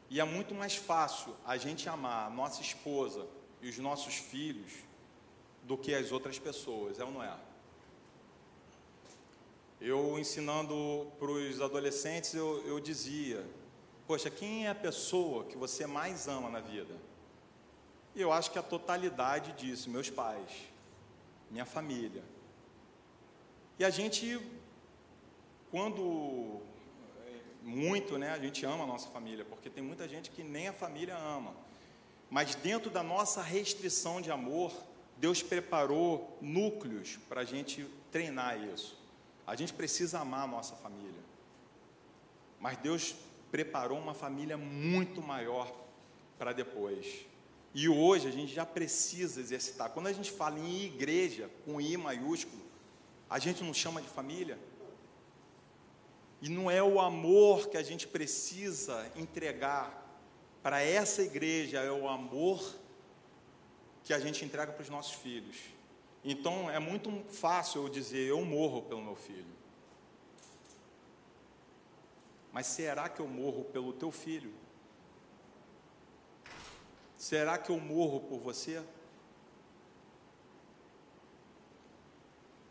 E é muito mais fácil a gente amar a nossa esposa e os nossos filhos do que as outras pessoas, é ou não é? Eu ensinando para os adolescentes, eu, eu dizia: Poxa, quem é a pessoa que você mais ama na vida? E eu acho que a totalidade disso, meus pais, minha família. E a gente, quando muito, né? A gente ama a nossa família, porque tem muita gente que nem a família ama. Mas dentro da nossa restrição de amor, Deus preparou núcleos para a gente treinar isso. A gente precisa amar a nossa família. Mas Deus preparou uma família muito maior para depois. E hoje a gente já precisa exercitar. Quando a gente fala em igreja, com I maiúsculo, a gente não chama de família? E não é o amor que a gente precisa entregar para essa igreja, é o amor que a gente entrega para os nossos filhos. Então é muito fácil eu dizer eu morro pelo meu filho. Mas será que eu morro pelo teu filho? Será que eu morro por você?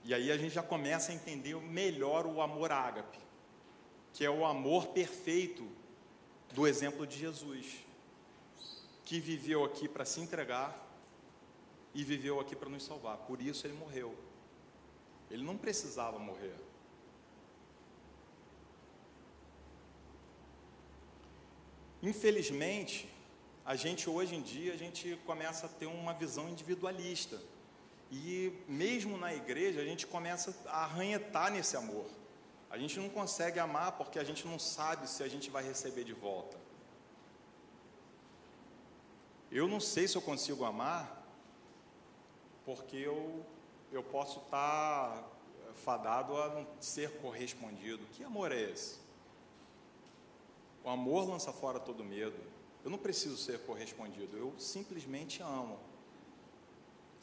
E aí a gente já começa a entender melhor o amor ágape que é o amor perfeito do exemplo de Jesus, que viveu aqui para se entregar e viveu aqui para nos salvar. Por isso ele morreu. Ele não precisava morrer. Infelizmente, a gente hoje em dia a gente começa a ter uma visão individualista. E mesmo na igreja a gente começa a arranhetar nesse amor. A gente não consegue amar porque a gente não sabe se a gente vai receber de volta. Eu não sei se eu consigo amar porque eu, eu posso estar fadado a não ser correspondido. Que amor é esse? O amor lança fora todo medo. Eu não preciso ser correspondido, eu simplesmente amo.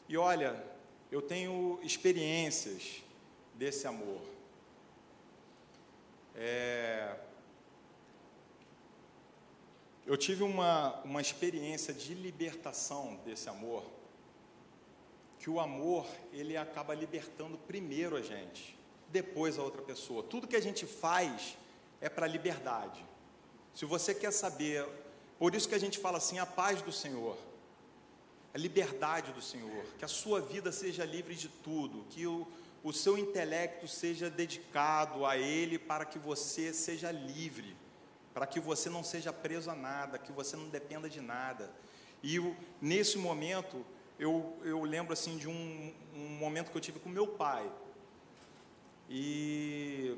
E olha, eu tenho experiências desse amor. É... Eu tive uma, uma experiência de libertação desse amor, que o amor, ele acaba libertando primeiro a gente, depois a outra pessoa. Tudo que a gente faz é para liberdade. Se você quer saber, por isso que a gente fala assim, a paz do Senhor, a liberdade do Senhor, que a sua vida seja livre de tudo, que o o seu intelecto seja dedicado a Ele para que você seja livre, para que você não seja preso a nada, que você não dependa de nada. E nesse momento, eu, eu lembro assim de um, um momento que eu tive com meu pai. E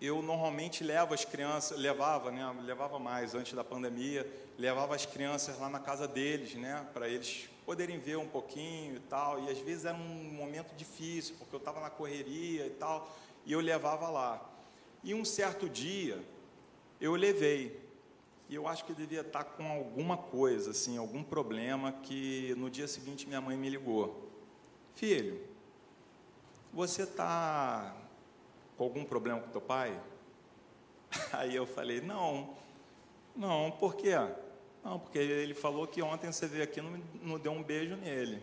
eu normalmente levo as crianças, levava, né, levava mais antes da pandemia, levava as crianças lá na casa deles, né, para eles poderem ver um pouquinho e tal. E às vezes era um momento difícil, porque eu estava na correria e tal, e eu levava lá. E um certo dia, eu levei. E eu acho que devia estar com alguma coisa, assim, algum problema, que no dia seguinte minha mãe me ligou. Filho, você está com algum problema com teu pai? (laughs) Aí eu falei, não, não, por quê? Não, porque ele falou que ontem você veio aqui e não, não deu um beijo nele.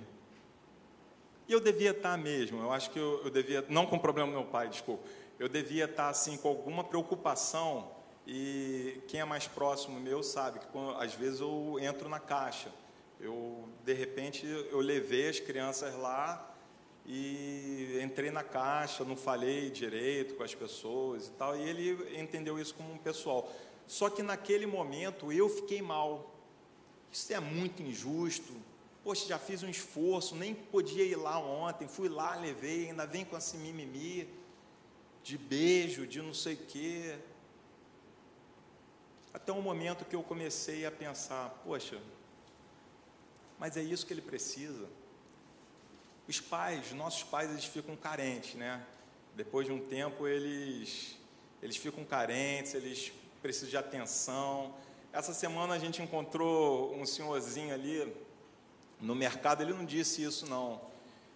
E eu devia estar mesmo, eu acho que eu, eu devia, não com problema do meu pai, desculpa, eu devia estar assim com alguma preocupação e quem é mais próximo meu sabe que quando, às vezes eu entro na caixa. Eu de repente eu levei as crianças lá e entrei na caixa, não falei direito com as pessoas e tal, e ele entendeu isso como um pessoal. Só que naquele momento eu fiquei mal. Isso é muito injusto. Poxa, já fiz um esforço, nem podia ir lá ontem, fui lá, levei, ainda vem com esse mimimi de beijo, de não sei o quê. Até um momento que eu comecei a pensar: poxa, mas é isso que ele precisa. Os pais, nossos pais, eles ficam carentes, né? Depois de um tempo, eles, eles ficam carentes, eles precisam de atenção. Essa semana a gente encontrou um senhorzinho ali no mercado, ele não disse isso não,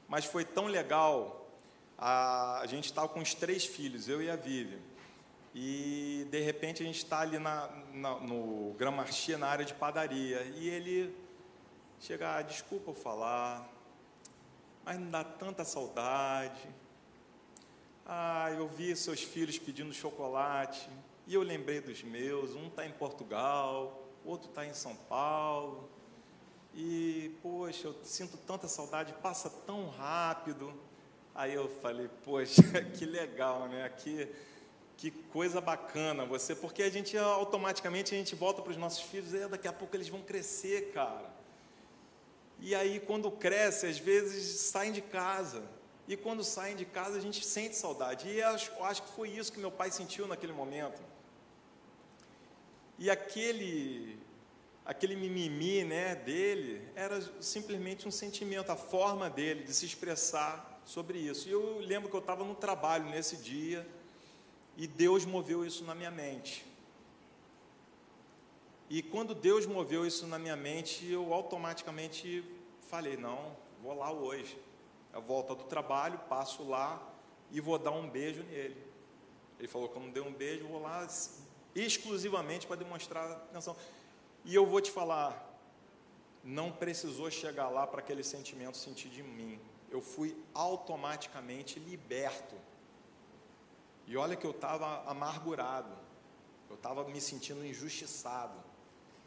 mas foi tão legal. A, a gente estava com os três filhos, eu e a Vivi. E de repente a gente está ali na, na, no Gramarchia, na área de padaria, e ele chega, ah, desculpa eu falar, mas não dá tanta saudade. Ah, eu vi seus filhos pedindo chocolate, e eu lembrei dos meus, um está em Portugal, outro está em São Paulo. E, poxa, eu sinto tanta saudade, passa tão rápido. Aí eu falei, poxa, (laughs) que legal, né? Que, que coisa bacana você, porque a gente automaticamente a gente volta para os nossos filhos e daqui a pouco eles vão crescer, cara. E aí, quando cresce, às vezes saem de casa. E quando saem de casa, a gente sente saudade. E eu acho, eu acho que foi isso que meu pai sentiu naquele momento. E aquele aquele mimimi né, dele era simplesmente um sentimento, a forma dele de se expressar sobre isso. E eu lembro que eu estava no trabalho nesse dia e Deus moveu isso na minha mente. E quando Deus moveu isso na minha mente, eu automaticamente falei: não, vou lá hoje. Eu volto do trabalho, passo lá e vou dar um beijo nele. Ele falou que eu dei um beijo, vou lá exclusivamente para demonstrar atenção. E eu vou te falar, não precisou chegar lá para aquele sentimento sentir de mim. Eu fui automaticamente liberto. E olha que eu estava amargurado, eu estava me sentindo injustiçado.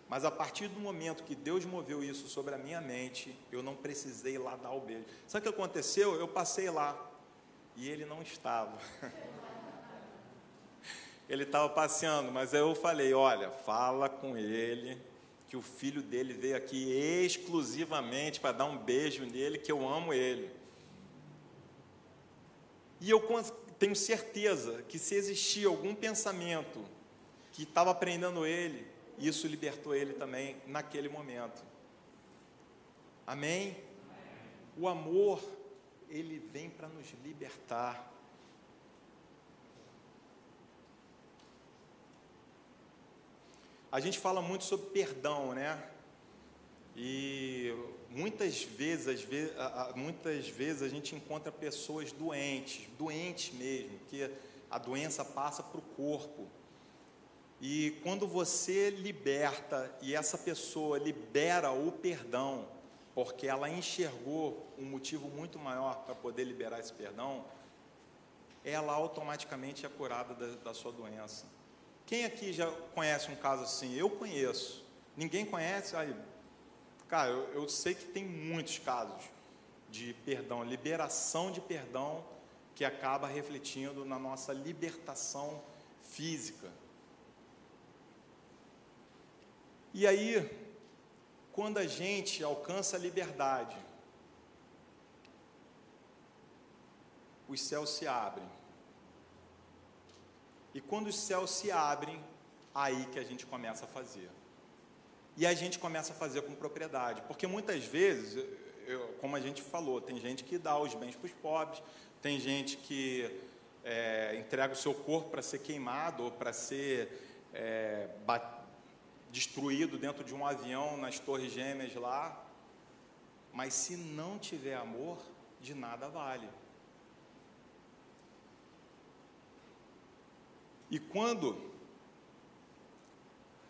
Mas a partir do momento que Deus moveu isso sobre a minha mente, eu não precisei lá dar o beijo. Sabe o que aconteceu? Eu passei lá e ele não estava. (laughs) ele estava passeando, mas eu falei: olha, fala com ele, que o filho dele veio aqui exclusivamente para dar um beijo nele, que eu amo ele. E eu tenho certeza que se existia algum pensamento que estava prendendo ele, isso libertou ele também naquele momento. Amém? O amor, ele vem para nos libertar. A gente fala muito sobre perdão, né? E muitas vezes, vezes, muitas vezes a gente encontra pessoas doentes, doentes mesmo, que a doença passa para o corpo. E quando você liberta e essa pessoa libera o perdão, porque ela enxergou um motivo muito maior para poder liberar esse perdão, ela automaticamente é curada da, da sua doença. Quem aqui já conhece um caso assim? Eu conheço. Ninguém conhece? Aí, cara, eu, eu sei que tem muitos casos de perdão, liberação de perdão que acaba refletindo na nossa libertação física. E aí, quando a gente alcança a liberdade, os céus se abrem. E quando os céus se abrem, aí que a gente começa a fazer. E a gente começa a fazer com propriedade, porque muitas vezes, eu, como a gente falou, tem gente que dá os bens para os pobres, tem gente que é, entrega o seu corpo para ser queimado ou para ser é, destruído dentro de um avião nas Torres Gêmeas lá. Mas se não tiver amor, de nada vale. E quando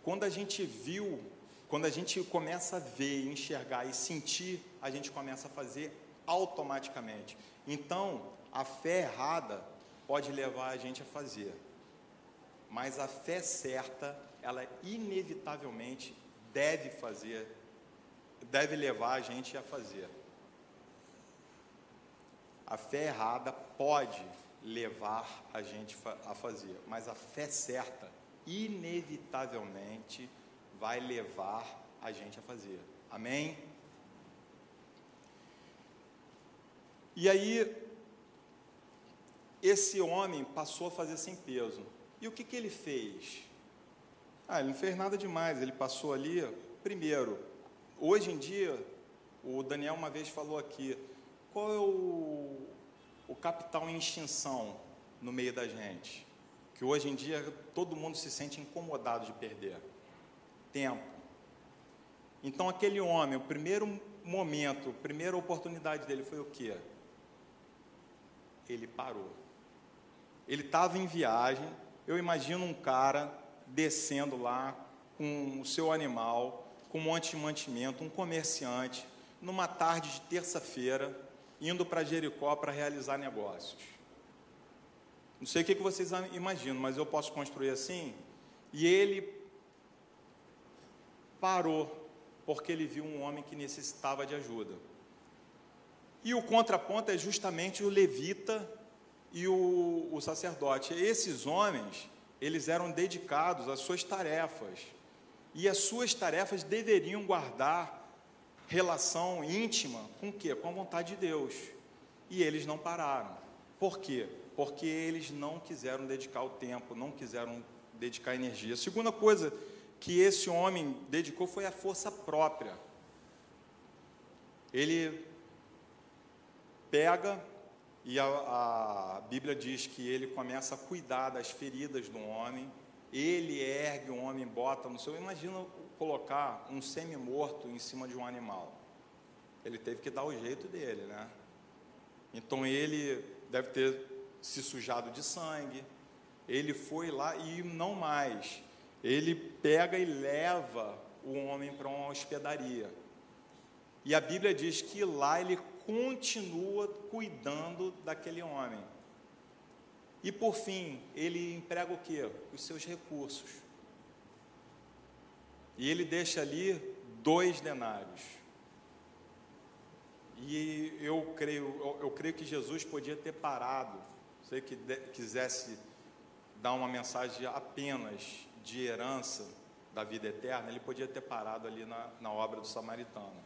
quando a gente viu, quando a gente começa a ver, enxergar e sentir, a gente começa a fazer automaticamente. Então, a fé errada pode levar a gente a fazer. Mas a fé certa, ela inevitavelmente deve fazer, deve levar a gente a fazer. A fé errada pode levar a gente a fazer, mas a fé certa, inevitavelmente, vai levar a gente a fazer. Amém? E aí, esse homem passou a fazer sem peso. E o que, que ele fez? Ah, ele não fez nada demais, ele passou ali. Primeiro, hoje em dia, o Daniel uma vez falou aqui, qual é o, o capital em extinção no meio da gente? Que hoje em dia todo mundo se sente incomodado de perder. Tempo. Então aquele homem, o primeiro momento, a primeira oportunidade dele foi o quê? Ele parou. Ele estava em viagem, eu imagino um cara descendo lá com o seu animal, com um monte de mantimento, um comerciante, numa tarde de terça-feira, indo para Jericó para realizar negócios. Não sei o que vocês imaginam, mas eu posso construir assim. E ele parou, porque ele viu um homem que necessitava de ajuda. E o contraponto é justamente o levita e o, o sacerdote. Esses homens, eles eram dedicados às suas tarefas. E as suas tarefas deveriam guardar relação íntima com o quê? Com a vontade de Deus. E eles não pararam. Por quê? Porque eles não quiseram dedicar o tempo, não quiseram dedicar energia. A segunda coisa que esse homem dedicou foi a força própria. Ele pega e a, a, Bíblia diz que ele começa a cuidar das feridas do homem, ele ergue o homem, bota no seu. Imagina colocar um semi-morto em cima de um animal. Ele teve que dar o jeito dele, né? Então ele deve ter se sujado de sangue. Ele foi lá e não mais. Ele pega e leva o homem para uma hospedaria. E a Bíblia diz que lá ele continua cuidando daquele homem. E por fim, ele emprega o que? Os seus recursos. E ele deixa ali dois denários. E eu creio, eu, eu creio que Jesus podia ter parado, se de, quisesse dar uma mensagem apenas de herança da vida eterna, ele podia ter parado ali na, na obra do samaritano.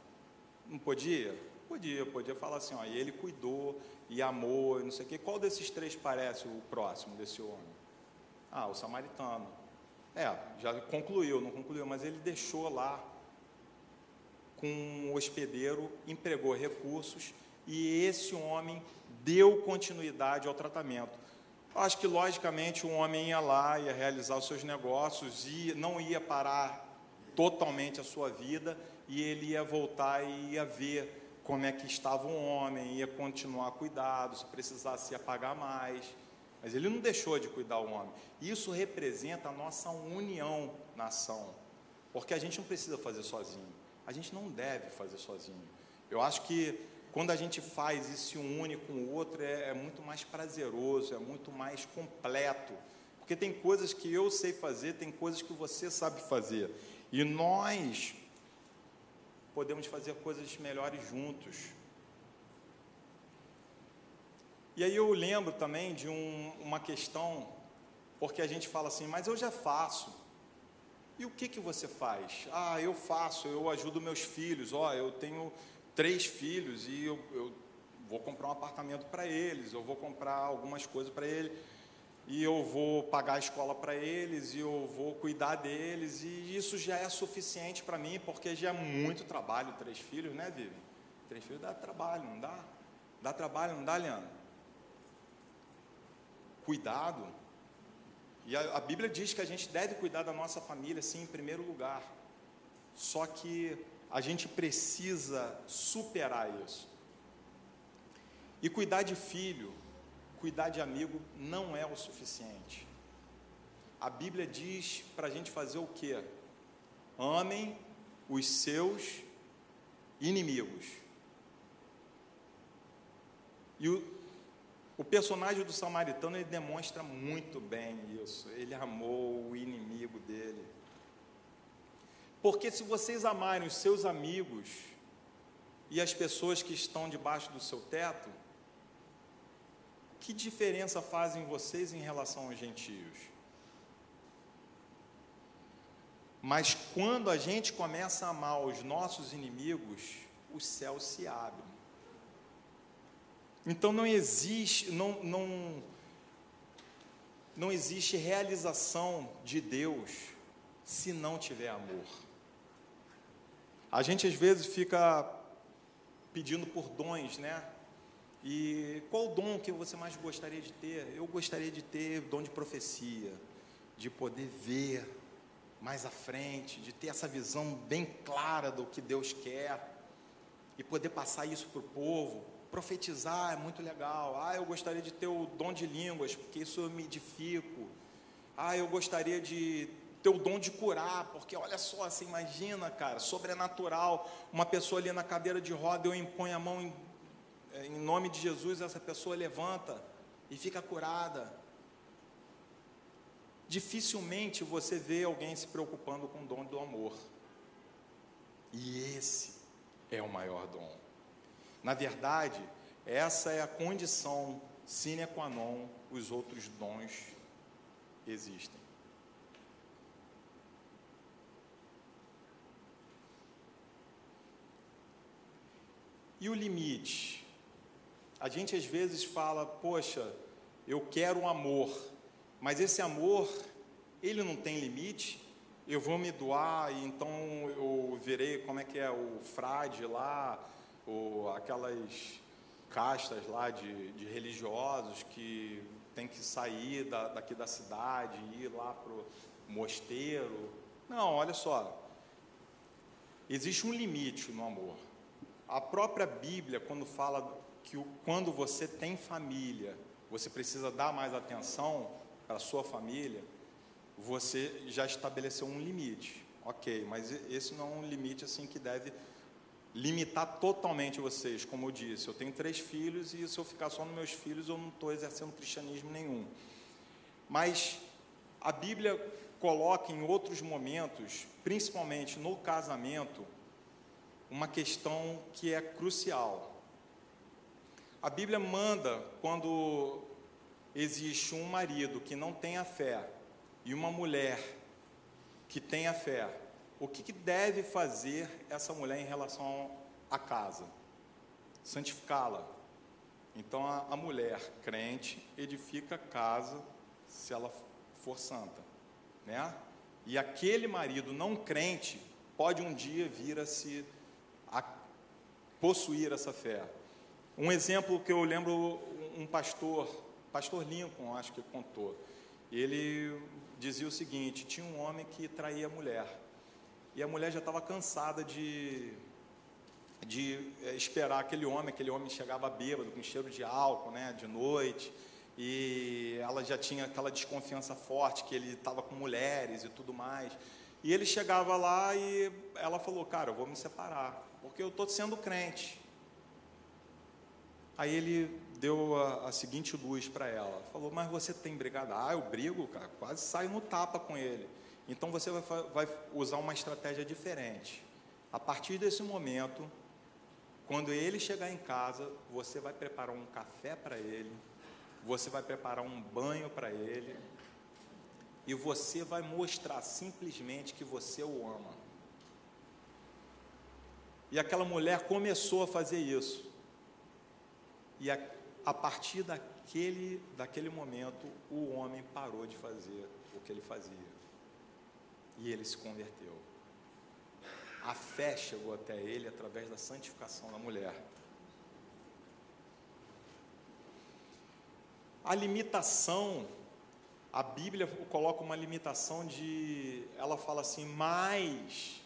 Não podia? Podia, podia falar assim, ó, e ele cuidou e amou, e não sei o quê. Qual desses três parece o próximo desse homem? Ah, o samaritano. É, já concluiu, não concluiu, mas ele deixou lá com o hospedeiro, empregou recursos e esse homem deu continuidade ao tratamento. Acho que logicamente o homem ia lá, ia realizar os seus negócios e não ia parar totalmente a sua vida e ele ia voltar e ia ver como é que estava o homem, ia continuar cuidado, se precisasse ia pagar mais. Mas ele não deixou de cuidar o homem. Isso representa a nossa união na ação. Porque a gente não precisa fazer sozinho. A gente não deve fazer sozinho. Eu acho que quando a gente faz e se une com o outro, é, é muito mais prazeroso, é muito mais completo. Porque tem coisas que eu sei fazer, tem coisas que você sabe fazer. E nós podemos fazer coisas melhores juntos. E aí eu lembro também de um, uma questão, porque a gente fala assim, mas eu já faço. E o que, que você faz? Ah, eu faço, eu ajudo meus filhos. Ó, eu tenho três filhos e eu, eu vou comprar um apartamento para eles, eu vou comprar algumas coisas para eles e eu vou pagar a escola para eles, e eu vou cuidar deles, e isso já é suficiente para mim, porque já é muito trabalho, três filhos, né, Vivi? Três filhos dá trabalho, não dá? Dá trabalho, não dá, Leandro? Cuidado. E a, a Bíblia diz que a gente deve cuidar da nossa família, sim, em primeiro lugar. Só que a gente precisa superar isso. E cuidar de filho, cuidar de amigo não é o suficiente. A Bíblia diz para a gente fazer o quê? Amem os seus inimigos. E o, o personagem do samaritano ele demonstra muito bem isso. Ele amou o inimigo dele. Porque se vocês amarem os seus amigos e as pessoas que estão debaixo do seu teto, que diferença fazem vocês em relação aos gentios? Mas quando a gente começa a amar os nossos inimigos, o céu se abre. Então não existe, não, não, não existe realização de Deus se não tiver amor. A gente às vezes fica pedindo por dons, né? E qual o dom que você mais gostaria de ter? Eu gostaria de ter dom de profecia, de poder ver mais à frente, de ter essa visão bem clara do que Deus quer e poder passar isso para o povo. Profetizar é muito legal. Ah, eu gostaria de ter o dom de línguas, porque isso eu me edifico. Ah, eu gostaria de ter o dom de curar, porque olha só, você imagina, cara, sobrenatural, uma pessoa ali na cadeira de roda, eu imponho a mão em, eh, em nome de Jesus, essa pessoa levanta e fica curada. Dificilmente você vê alguém se preocupando com o dom do amor. E esse é o maior dom. Na verdade, essa é a condição sine qua non, os outros dons existem. E o limite? A gente às vezes fala, poxa, eu quero um amor, mas esse amor, ele não tem limite? Eu vou me doar e então eu verei como é que é o frade lá, ou aquelas castas lá de, de religiosos que tem que sair da, daqui da cidade, ir lá para o mosteiro. Não, olha só. Existe um limite no amor. A própria Bíblia, quando fala que quando você tem família, você precisa dar mais atenção para a sua família, você já estabeleceu um limite. Ok, mas esse não é um limite assim que deve limitar totalmente vocês. Como eu disse, eu tenho três filhos e se eu ficar só nos meus filhos, eu não estou exercendo cristianismo nenhum. Mas a Bíblia coloca em outros momentos, principalmente no casamento, uma questão que é crucial. A Bíblia manda, quando existe um marido que não tem a fé e uma mulher que tem a fé, o que, que deve fazer essa mulher em relação à casa? Santificá-la. Então a, a mulher crente edifica a casa se ela for santa, né? E aquele marido não crente pode um dia vir a se possuir essa fé. Um exemplo que eu lembro, um pastor, pastor Lincoln, acho que contou. Ele dizia o seguinte: tinha um homem que traía a mulher. E a mulher já estava cansada de, de é, esperar aquele homem, aquele homem chegava bêbado, com cheiro de álcool, né, de noite, e ela já tinha aquela desconfiança forte que ele estava com mulheres e tudo mais. E ele chegava lá e ela falou: Cara, eu vou me separar porque eu estou sendo crente. Aí ele deu a, a seguinte luz para ela: falou, mas você tem brigado? Ah, eu brigo, cara, quase saio no tapa com ele. Então você vai, vai usar uma estratégia diferente. A partir desse momento, quando ele chegar em casa, você vai preparar um café para ele, você vai preparar um banho para ele, e você vai mostrar simplesmente que você o ama. E aquela mulher começou a fazer isso. E a, a partir daquele, daquele momento, o homem parou de fazer o que ele fazia. E ele se converteu. A fé chegou até ele através da santificação da mulher. A limitação, a Bíblia coloca uma limitação de, ela fala assim, mais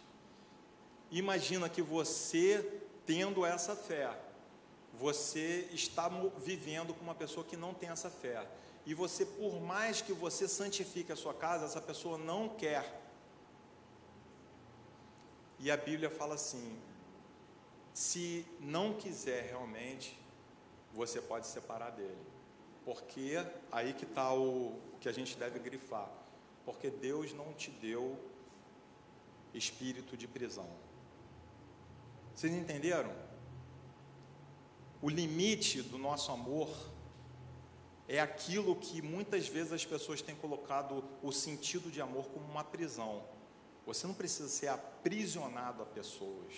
Imagina que você, tendo essa fé, você está vivendo com uma pessoa que não tem essa fé. E você, por mais que você santifique a sua casa, essa pessoa não quer. E a Bíblia fala assim: se não quiser realmente, você pode separar dele. Porque aí que está o, que a gente deve grifar. Porque Deus não te deu espírito de prisão. Vocês entenderam? O limite do nosso amor é aquilo que muitas vezes as pessoas têm colocado o sentido de amor como uma prisão. Você não precisa ser aprisionado a pessoas.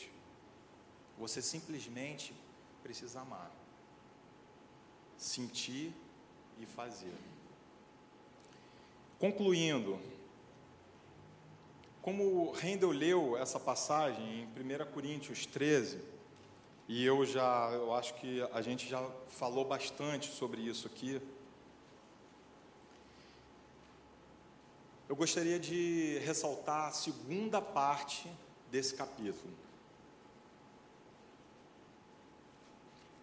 Você simplesmente precisa amar, sentir e fazer. Concluindo, Como Rendel leu essa passagem em 1 Coríntios 13, e eu já, eu acho que a gente já falou bastante sobre isso aqui. Eu gostaria de ressaltar a segunda parte desse capítulo.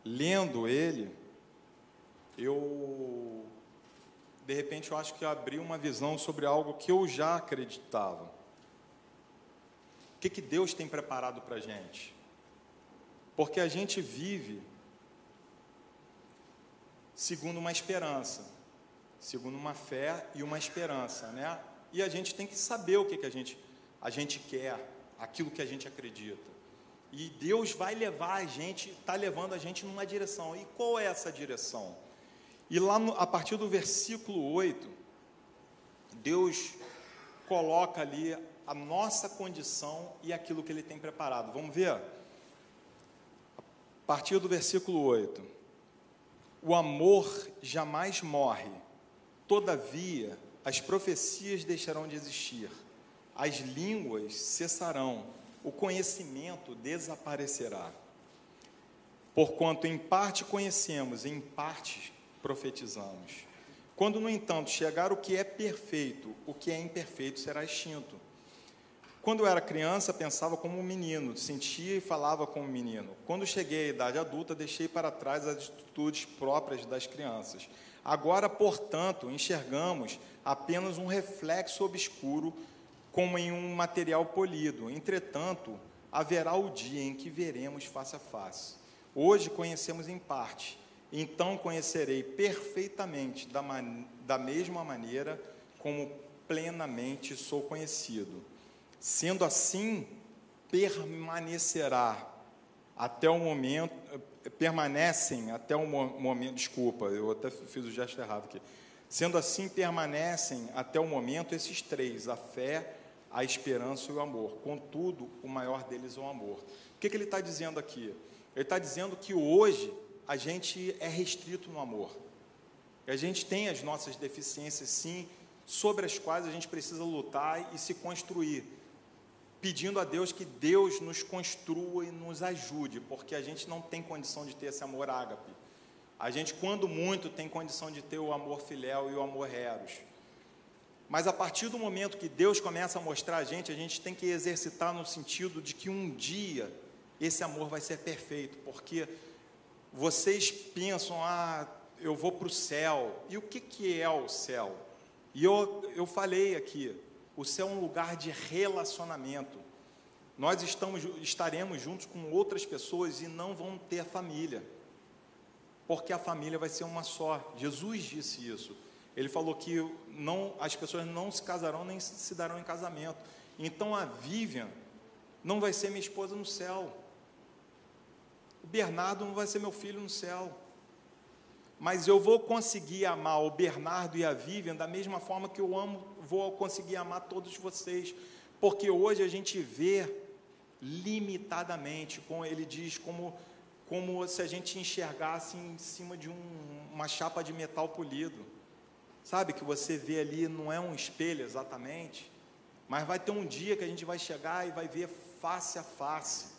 Lendo ele, eu de repente eu acho que abri uma visão sobre algo que eu já acreditava. Que, que Deus tem preparado para a gente? Porque a gente vive segundo uma esperança, segundo uma fé e uma esperança, né? E a gente tem que saber o que, que a, gente, a gente quer, aquilo que a gente acredita. E Deus vai levar a gente, está levando a gente numa direção. E qual é essa direção? E lá no, a partir do versículo 8, Deus coloca ali a nossa condição e aquilo que Ele tem preparado. Vamos ver? A partir do versículo 8: O amor jamais morre, todavia as profecias deixarão de existir, as línguas cessarão, o conhecimento desaparecerá. Porquanto em parte conhecemos, em parte profetizamos. Quando, no entanto, chegar o que é perfeito, o que é imperfeito será extinto. Quando eu era criança, pensava como um menino, sentia e falava como um menino. Quando cheguei à idade adulta, deixei para trás as atitudes próprias das crianças. Agora, portanto, enxergamos apenas um reflexo obscuro, como em um material polido. Entretanto, haverá o dia em que veremos face a face. Hoje conhecemos em parte então conhecerei perfeitamente, da, man, da mesma maneira como plenamente sou conhecido. Sendo assim, permanecerá até o momento, permanecem até o momento, desculpa, eu até fiz o gesto errado aqui. Sendo assim, permanecem até o momento esses três: a fé, a esperança e o amor. Contudo, o maior deles é o amor. O que, que ele está dizendo aqui? Ele está dizendo que hoje a gente é restrito no amor. A gente tem as nossas deficiências, sim, sobre as quais a gente precisa lutar e se construir, pedindo a Deus que Deus nos construa e nos ajude, porque a gente não tem condição de ter esse amor ágape. A gente, quando muito, tem condição de ter o amor filéu e o amor eros. Mas a partir do momento que Deus começa a mostrar a gente, a gente tem que exercitar no sentido de que um dia esse amor vai ser perfeito, porque vocês pensam, ah, eu vou para o céu. E o que, que é o céu? E eu, eu falei aqui, o céu é um lugar de relacionamento. Nós estamos, estaremos juntos com outras pessoas e não vão ter família, porque a família vai ser uma só. Jesus disse isso. Ele falou que não, as pessoas não se casarão nem se darão em casamento. Então a Vivian não vai ser minha esposa no céu. O Bernardo não vai ser meu filho no céu. Mas eu vou conseguir amar o Bernardo e a Vivian da mesma forma que eu amo, vou conseguir amar todos vocês. Porque hoje a gente vê limitadamente, como ele diz, como, como se a gente enxergasse em cima de um, uma chapa de metal polido. Sabe que você vê ali não é um espelho exatamente, mas vai ter um dia que a gente vai chegar e vai ver face a face.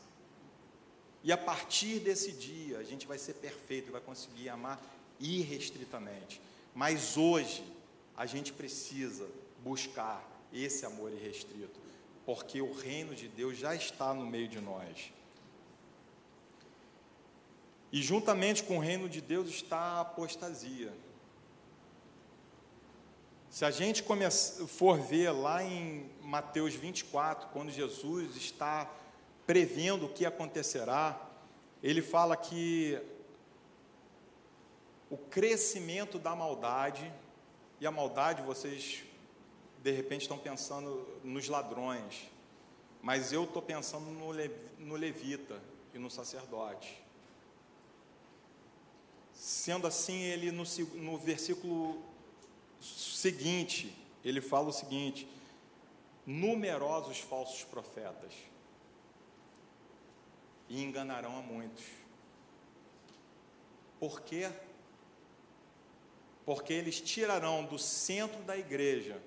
E a partir desse dia, a gente vai ser perfeito vai conseguir amar irrestritamente. Mas hoje, a gente precisa buscar esse amor irrestrito, porque o reino de Deus já está no meio de nós. E juntamente com o reino de Deus está a apostasia. Se a gente for ver lá em Mateus 24, quando Jesus está prevendo o que acontecerá, ele fala que o crescimento da maldade, e a maldade vocês de repente estão pensando nos ladrões, mas eu estou pensando no, no levita e no sacerdote. Sendo assim, ele no, no versículo seguinte, ele fala o seguinte: numerosos falsos profetas e enganarão a muitos. Por quê? Porque eles tirarão do centro da igreja,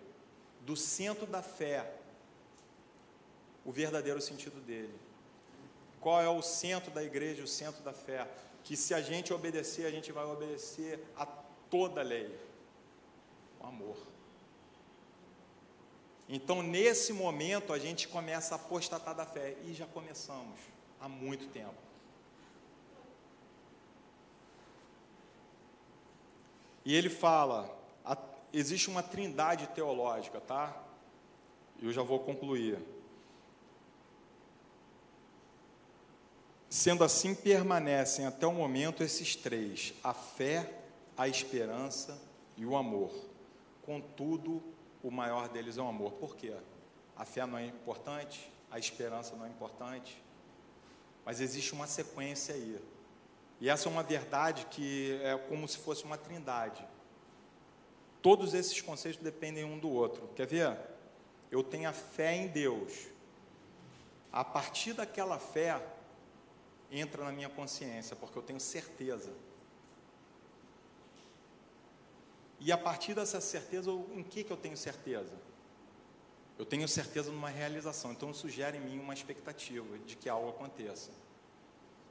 do centro da fé, o verdadeiro sentido dele. Qual é o centro da igreja, o centro da fé? Que se a gente obedecer, a gente vai obedecer a toda a lei. O amor. Então, nesse momento, a gente começa a apostatar da fé. E já começamos há muito tempo. E ele fala: a, existe uma trindade teológica, tá? Eu já vou concluir. Sendo assim, permanecem até o momento esses três: a fé, a esperança e o amor. Contudo, o maior deles é o amor. Por quê? A fé não é importante, a esperança não é importante, mas existe uma sequência aí. E essa é uma verdade que é como se fosse uma trindade. Todos esses conceitos dependem um do outro. Quer ver? Eu tenho a fé em Deus. A partir daquela fé, entra na minha consciência, porque eu tenho certeza. E a partir dessa certeza, em que, que eu tenho certeza? Eu tenho certeza numa realização, então isso gera em mim uma expectativa de que algo aconteça.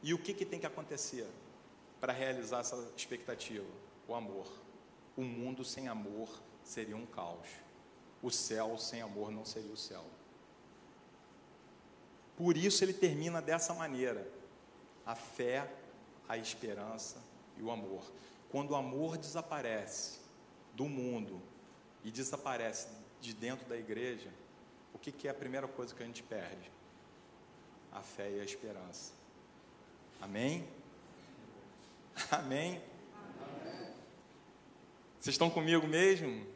E o que, que tem que acontecer para realizar essa expectativa? O amor. O mundo sem amor seria um caos. O céu sem amor não seria o céu. Por isso ele termina dessa maneira: a fé, a esperança e o amor. Quando o amor desaparece do mundo e desaparece de dentro da igreja, o que, que é a primeira coisa que a gente perde? A fé e a esperança. Amém? Amém? Vocês estão comigo mesmo?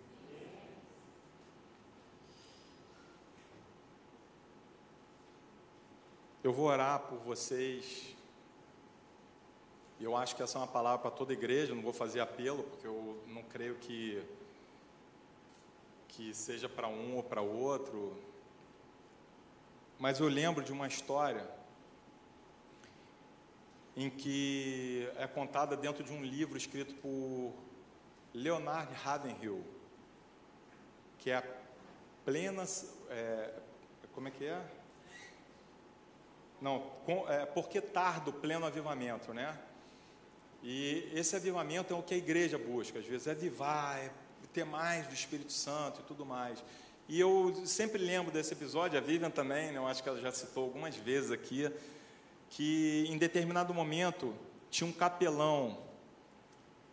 Eu vou orar por vocês eu acho que essa é uma palavra para toda igreja, não vou fazer apelo, porque eu não creio que, que seja para um ou para outro. Mas eu lembro de uma história em que é contada dentro de um livro escrito por Leonard Ravenhill, que é a plena. É, como é que é? Não, com, é, porque tardo pleno avivamento, né? E esse avivamento é o que a igreja busca, às vezes, é avivar, é ter mais do Espírito Santo e tudo mais. E eu sempre lembro desse episódio, a Vivian também, né, eu acho que ela já citou algumas vezes aqui, que em determinado momento tinha um capelão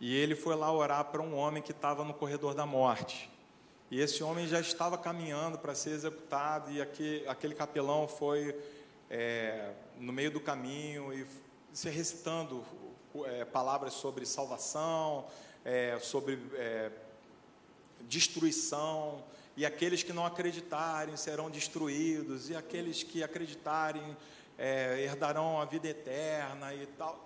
e ele foi lá orar para um homem que estava no corredor da morte. E esse homem já estava caminhando para ser executado, e aquele, aquele capelão foi é, no meio do caminho e se recitando é, palavras sobre salvação, é, sobre é, destruição, e aqueles que não acreditarem serão destruídos, e aqueles que acreditarem é, herdarão a vida eterna e tal.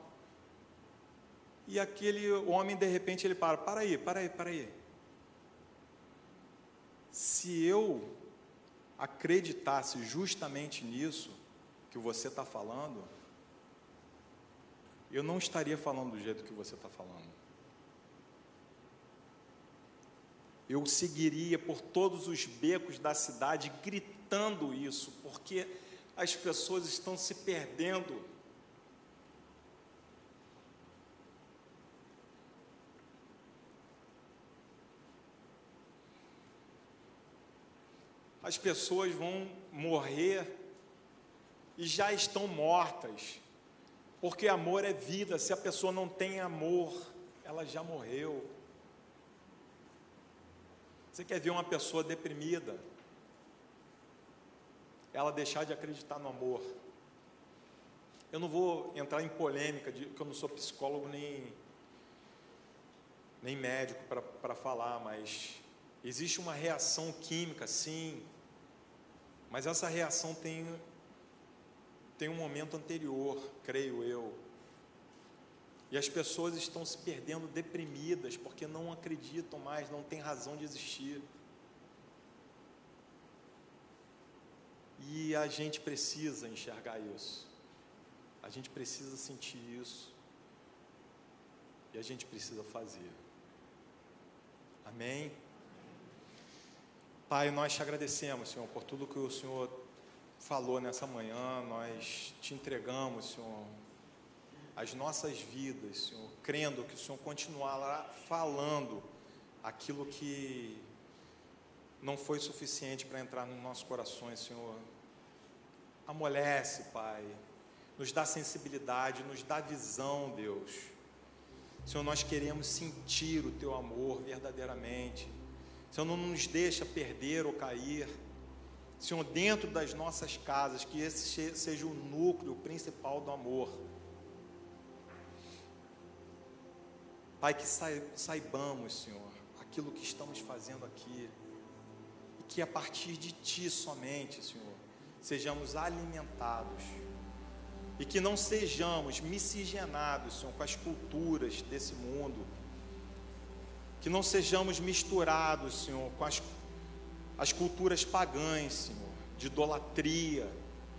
E aquele homem, de repente, ele para: para aí, para aí, para aí. Se eu acreditasse justamente nisso que você está falando, eu não estaria falando do jeito que você está falando. Eu seguiria por todos os becos da cidade gritando isso, porque as pessoas estão se perdendo. As pessoas vão morrer e já estão mortas porque amor é vida. Se a pessoa não tem amor, ela já morreu. Você quer ver uma pessoa deprimida? Ela deixar de acreditar no amor. Eu não vou entrar em polêmica, de, que eu não sou psicólogo nem, nem médico para falar, mas existe uma reação química, sim, mas essa reação tem tem um momento anterior, creio eu. E as pessoas estão se perdendo deprimidas porque não acreditam mais, não tem razão de existir. E a gente precisa enxergar isso. A gente precisa sentir isso. E a gente precisa fazer. Amém? Pai, nós te agradecemos, Senhor, por tudo que o Senhor falou nessa manhã, nós te entregamos, Senhor, as nossas vidas, Senhor, crendo que o Senhor continuará falando aquilo que não foi suficiente para entrar nos nossos corações, Senhor. Amolece, Pai, nos dá sensibilidade, nos dá visão, Deus. Senhor, nós queremos sentir o Teu amor verdadeiramente. Senhor, não nos deixa perder ou cair. Senhor, dentro das nossas casas, que esse seja o núcleo principal do amor. Pai, que saibamos, Senhor, aquilo que estamos fazendo aqui, e que a partir de Ti somente, Senhor, sejamos alimentados, e que não sejamos miscigenados, Senhor, com as culturas desse mundo, que não sejamos misturados, Senhor, com as, as culturas pagãs, Senhor, de idolatria,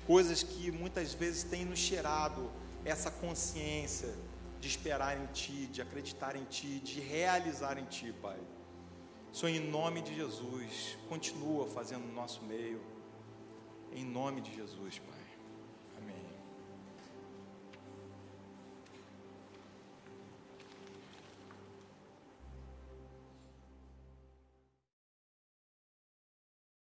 coisas que muitas vezes têm nos cheirado essa consciência de esperar em Ti, de acreditar em Ti, de realizar em Ti, Pai. Senhor, em nome de Jesus, continua fazendo no nosso meio, em nome de Jesus, Pai.